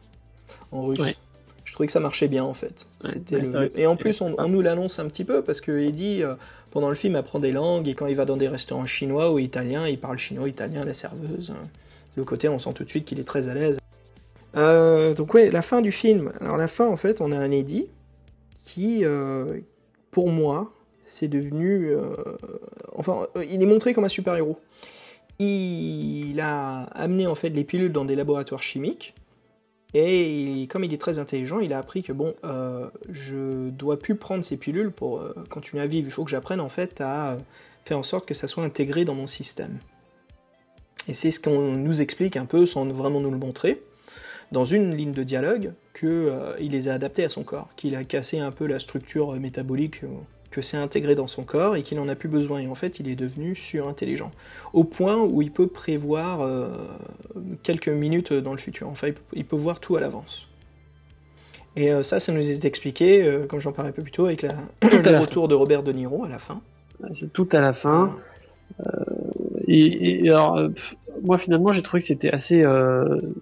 en russe. Ouais. Je trouvais que ça marchait bien, en fait. Ouais, ouais, le- Et en plus, on, on nous l'annonce un petit peu, parce que Eddie, euh, pendant le film, apprend des langues, et quand il va dans des restaurants chinois ou italiens, il parle chinois, italien, la serveuse. Le côté, on sent tout de suite qu'il est très à l'aise. Euh, donc ouais, la fin du film. Alors la fin, en fait, on a un Eddie qui, euh, pour moi, c'est devenu... euh, enfin, il est montré comme un super-héros. Il a amené en fait les pilules dans des laboratoires chimiques. Et comme il est très intelligent, il a appris que bon, euh, je dois plus prendre ces pilules pour euh, continuer à vivre. Il faut que j'apprenne en fait à faire en sorte que ça soit intégré dans mon système. Et c'est ce qu'on nous explique un peu sans vraiment nous le montrer dans une ligne de dialogue que euh, les a adaptés à son corps, qu'il a cassé un peu la structure métabolique, que c'est intégré dans son corps et qu'il en a plus besoin. Et en fait, il est devenu surintelligent, au point où il peut prévoir euh, quelques minutes dans le futur. Enfin, il peut, il peut voir tout à l'avance. Et euh, ça, ça nous est expliqué, euh, comme j'en parlais un peu plus tôt, avec la, le retour de Robert De Niro à la fin. C'est tout à la fin. Et, et alors, pff, moi finalement, j'ai trouvé que c'était assez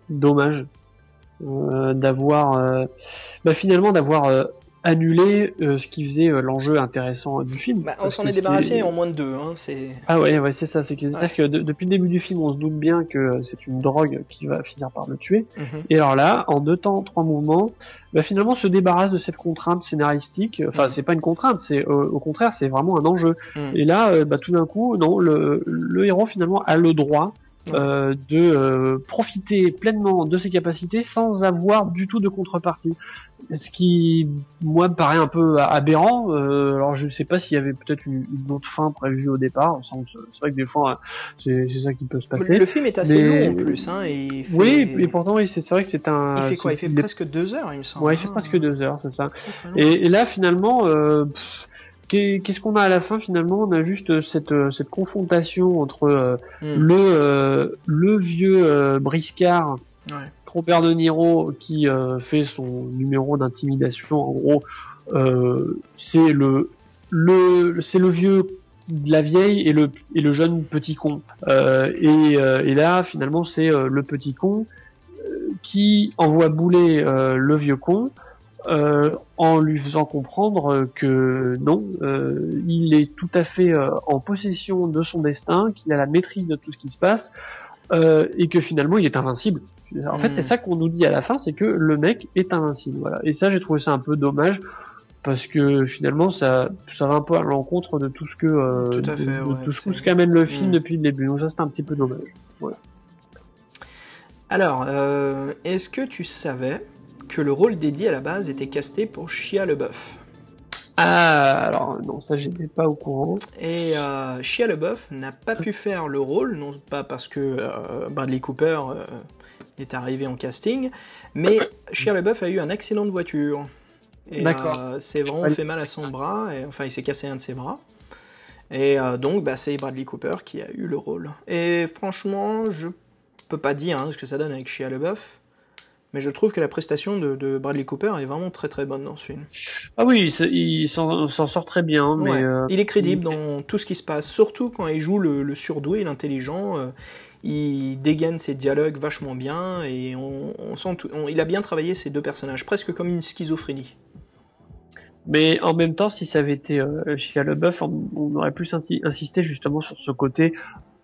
dommage d'avoir, bah, finalement, d'avoir annulé euh, ce qui faisait euh, l'enjeu intéressant du film. Bah, on s'en est débarrassé en moins de deux. Hein, c'est... Ah ouais, ouais, c'est ça. C'est que- c'est-à-dire que de- depuis le début du film, on se doute bien que c'est une drogue qui va finir par le tuer. Mhm. Et alors là, en deux temps, trois mouvements, bah finalement, on se débarrasse de cette contrainte scénaristique. Enfin, Mhm. c'est pas une contrainte, c'est euh, au contraire, c'est vraiment un enjeu. Mhm. Et là, euh, bah, tout d'un coup, non, le, le héros finalement a le droit Ouais. euh, de euh, profiter pleinement de ses capacités sans avoir du tout de contrepartie. Ce qui, moi, me paraît un peu aberrant. Euh, alors, je sais pas s'il y avait peut-être une, une autre fin prévue au départ. C'est vrai que des fois, euh, c'est ça qui peut se passer. Le film est assez Mais- long en plus. Hein, et il fait... Oui, et pourtant, oui, c'est vrai que c'est un. Il fait quoi Il fait presque deux heures, il me semble. Ouais, il fait hein. presque deux heures, c'est ça. Et, et là, finalement, euh, pff, qu'est-ce qu'on a à la fin Finalement, on a juste cette euh, cette confrontation entre euh, Hmm. le euh, le vieux euh, briscard Ouais. De Niro qui euh, fait son numéro d'intimidation. En gros, euh, c'est le le c'est le vieux de la vieille et le et le jeune petit con. Euh, et, et là, finalement, c'est le petit con qui envoie bouler le vieux con en lui faisant comprendre que non, il est tout à fait en possession de son destin, qu'il a la maîtrise de tout ce qui se passe euh, et que finalement il est invincible. En fait, c'est ça qu'on nous dit à la fin, c'est que le mec est invincible. Voilà. Et ça, j'ai trouvé ça un peu dommage parce que finalement, ça, ça va un peu à l'encontre de tout ce que, euh, Tout à de- fait, de ouais, tout ce qu'amène le film Mm. depuis le début. Donc ça, c'est un petit peu dommage. Alors, euh, est-ce que tu savais que le rôle d'Eddie à la base était casté pour Shia LeBeouf? Ah, alors non, ça, j'étais pas au courant. Et euh, Shia LeBeouf n'a pas pu faire le rôle, non pas parce que euh, Bradley Cooper euh, est arrivé en casting, mais Shia LaBeouf a eu un accident de voiture. Et D'accord. euh, c'est vraiment fait mal à son bras, et, enfin il s'est cassé un de ses bras. Et euh, donc bah, c'est Bradley Cooper qui a eu le rôle. Et franchement, je peux pas dire hein, ce que ça donne avec Shia LaBeouf, mais je trouve que la prestation de, de Bradley Cooper est vraiment très très bonne dans ce film. Ah oui, il se- il s'en sort très bien, mais Ouais. euh, Il est crédible dans tout ce qui se passe, surtout quand il joue le, le surdoué, l'intelligent. euh, il dégaine ses dialogues vachement bien et on, on sent tout, on- il a bien travaillé ces deux personnages, presque comme une schizophrénie. mais en même temps, si ça avait été euh, Shia LaBeouf, on, on aurait plus insi- insisté justement sur ce côté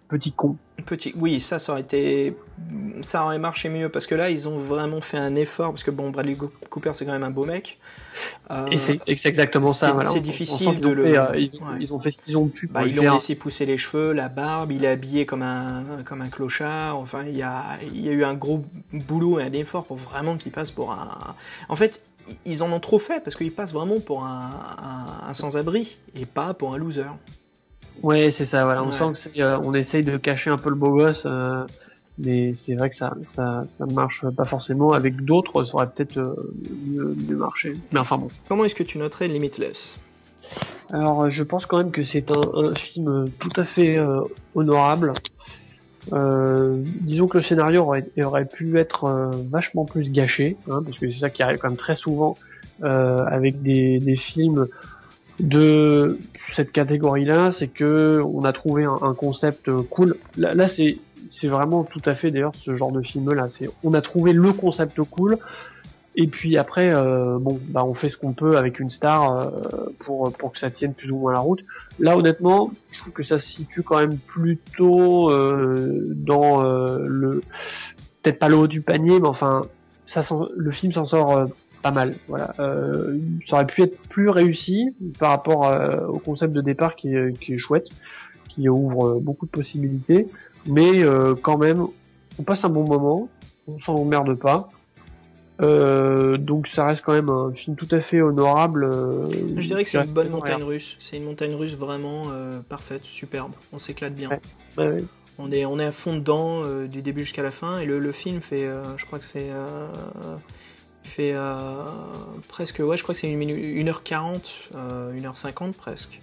petit con. Petit, oui, ça, ça aurait été, ça aurait marché mieux parce que là, ils ont vraiment fait un effort parce que bon, Bradley Cooper, c'est quand même un beau mec. Euh, Et c'est exactement ça. c'est- voilà. c'est On- on difficile qu'ils de le- fait, euh, ils, ont, ouais. ils ont fait ce qu'ils ont pu pour Bah, ils l'ont laissé pousser les cheveux, la barbe, il est habillé comme un, comme un clochard. Enfin, il y a, il y a eu un gros boulot et un effort pour vraiment qu'il passe pour un. En fait, ils en ont trop fait parce qu'il passe vraiment pour un, un- un sans-abri et pas pour un loser. Ouais, c'est ça. Voilà, on Ouais. sent que c'est, euh, on essaye de cacher un peu le beau gosse, euh, mais c'est vrai que ça, ça, ça marche pas forcément. Avec d'autres, ça aurait peut-être euh, mieux, mieux marché. Mais enfin bon. Comment est-ce que tu noterais Limitless? Alors, je pense quand même que c'est un, un film tout à fait honorable. Disons que le scénario aurait, aurait pu être vachement plus gâché, hein, parce que c'est ça qui arrive quand même très souvent avec des, des films de cette catégorie-là, c'est que on a trouvé un, concept euh, cool. Là, c'est c'est vraiment tout à fait d'ailleurs ce genre de film-là. C'est on a trouvé le concept cool. Et puis après, euh, bon, bah on fait ce qu'on peut avec une star euh, pour pour que ça tienne plus ou moins la route. Là, honnêtement, je trouve que ça se situe quand même plutôt dans le peut-être pas le haut du panier, mais enfin, ça le film s'en sort pas mal. Voilà, euh, ça aurait pu être plus réussi par rapport euh, au concept de départ qui est, qui est chouette, qui ouvre euh, beaucoup de possibilités, mais euh, quand même, on passe un bon moment, on s'emmerde pas. Euh, donc ça reste quand même un film tout à fait honorable. euh, Je dirais que c'est une bonne montagne russe. C'est une montagne russe vraiment parfaite, superbe. On s'éclate bien. Ouais. Ouais, ouais. On est, on est à fond dedans du début jusqu'à la fin et le, le film fait, euh, je crois que c'est, euh, fait euh, presque, ouais, je crois que c'est une minute, 1h40, euh, 1h50 presque.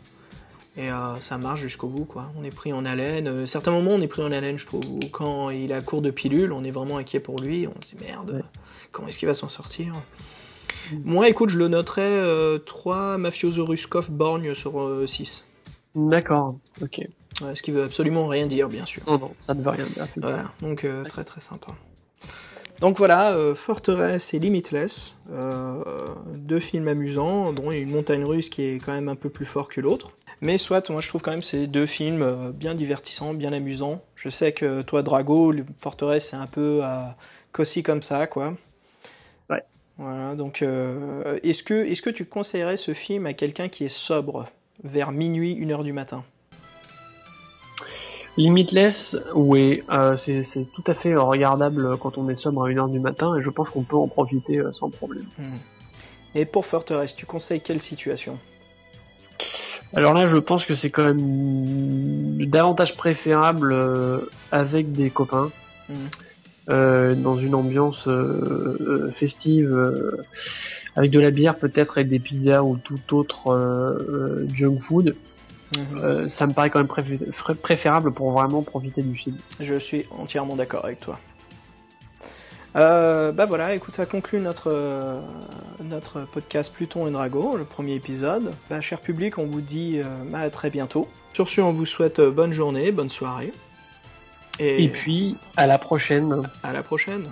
Et euh, ça marche jusqu'au bout, quoi. On est pris en haleine. Euh, certains moments, on est pris en haleine, je trouve. Ou Quand il à court de pilules, on est vraiment inquiet pour lui. On se dit merde, Ouais. comment est-ce qu'il va s'en sortir? Moi, écoute, je le noterais euh, 3 mafioso Ruskov borgne sur 6. D'accord, ok. ce qui veut absolument rien dire, bien sûr. Non, non, ça ne veut rien dire. Voilà, donc très très sympa. Donc voilà, euh, Forteresse et Limitless, euh, deux films amusants. Bon, il y a une montagne russe qui est quand même un peu plus fort que l'autre. Mais soit, moi je trouve quand même ces deux films euh, bien divertissants, bien amusants. Je sais que toi, Drago, Forteresse, c'est un peu euh, cosy comme ça, quoi. Ouais. Voilà, donc euh, est-ce que, est que tu conseillerais ce film à quelqu'un qui est sobre, vers minuit, une heure du matin? Limitless, oui, euh, c'est c'est tout à fait regardable quand on est sobre à 1h du matin et je pense qu'on peut en profiter euh, sans problème. Et pour Forteresse, tu conseilles quelle situation? Alors là, je pense que c'est quand même davantage préférable euh, avec des copains, euh, dans une ambiance festive, avec de la bière peut-être et des pizzas ou tout autre junk food. Euh, ça me paraît quand même préfé- préférable pour vraiment profiter du film. Je suis entièrement d'accord avec toi. Euh, bah voilà, écoute, ça conclut notre, euh, notre podcast Pluton et Drago, le premier épisode. Bah, cher public, on vous dit bah, à très bientôt. Sur ce, on vous souhaite bonne journée, bonne soirée. Et, Et puis, à la prochaine. à la prochaine.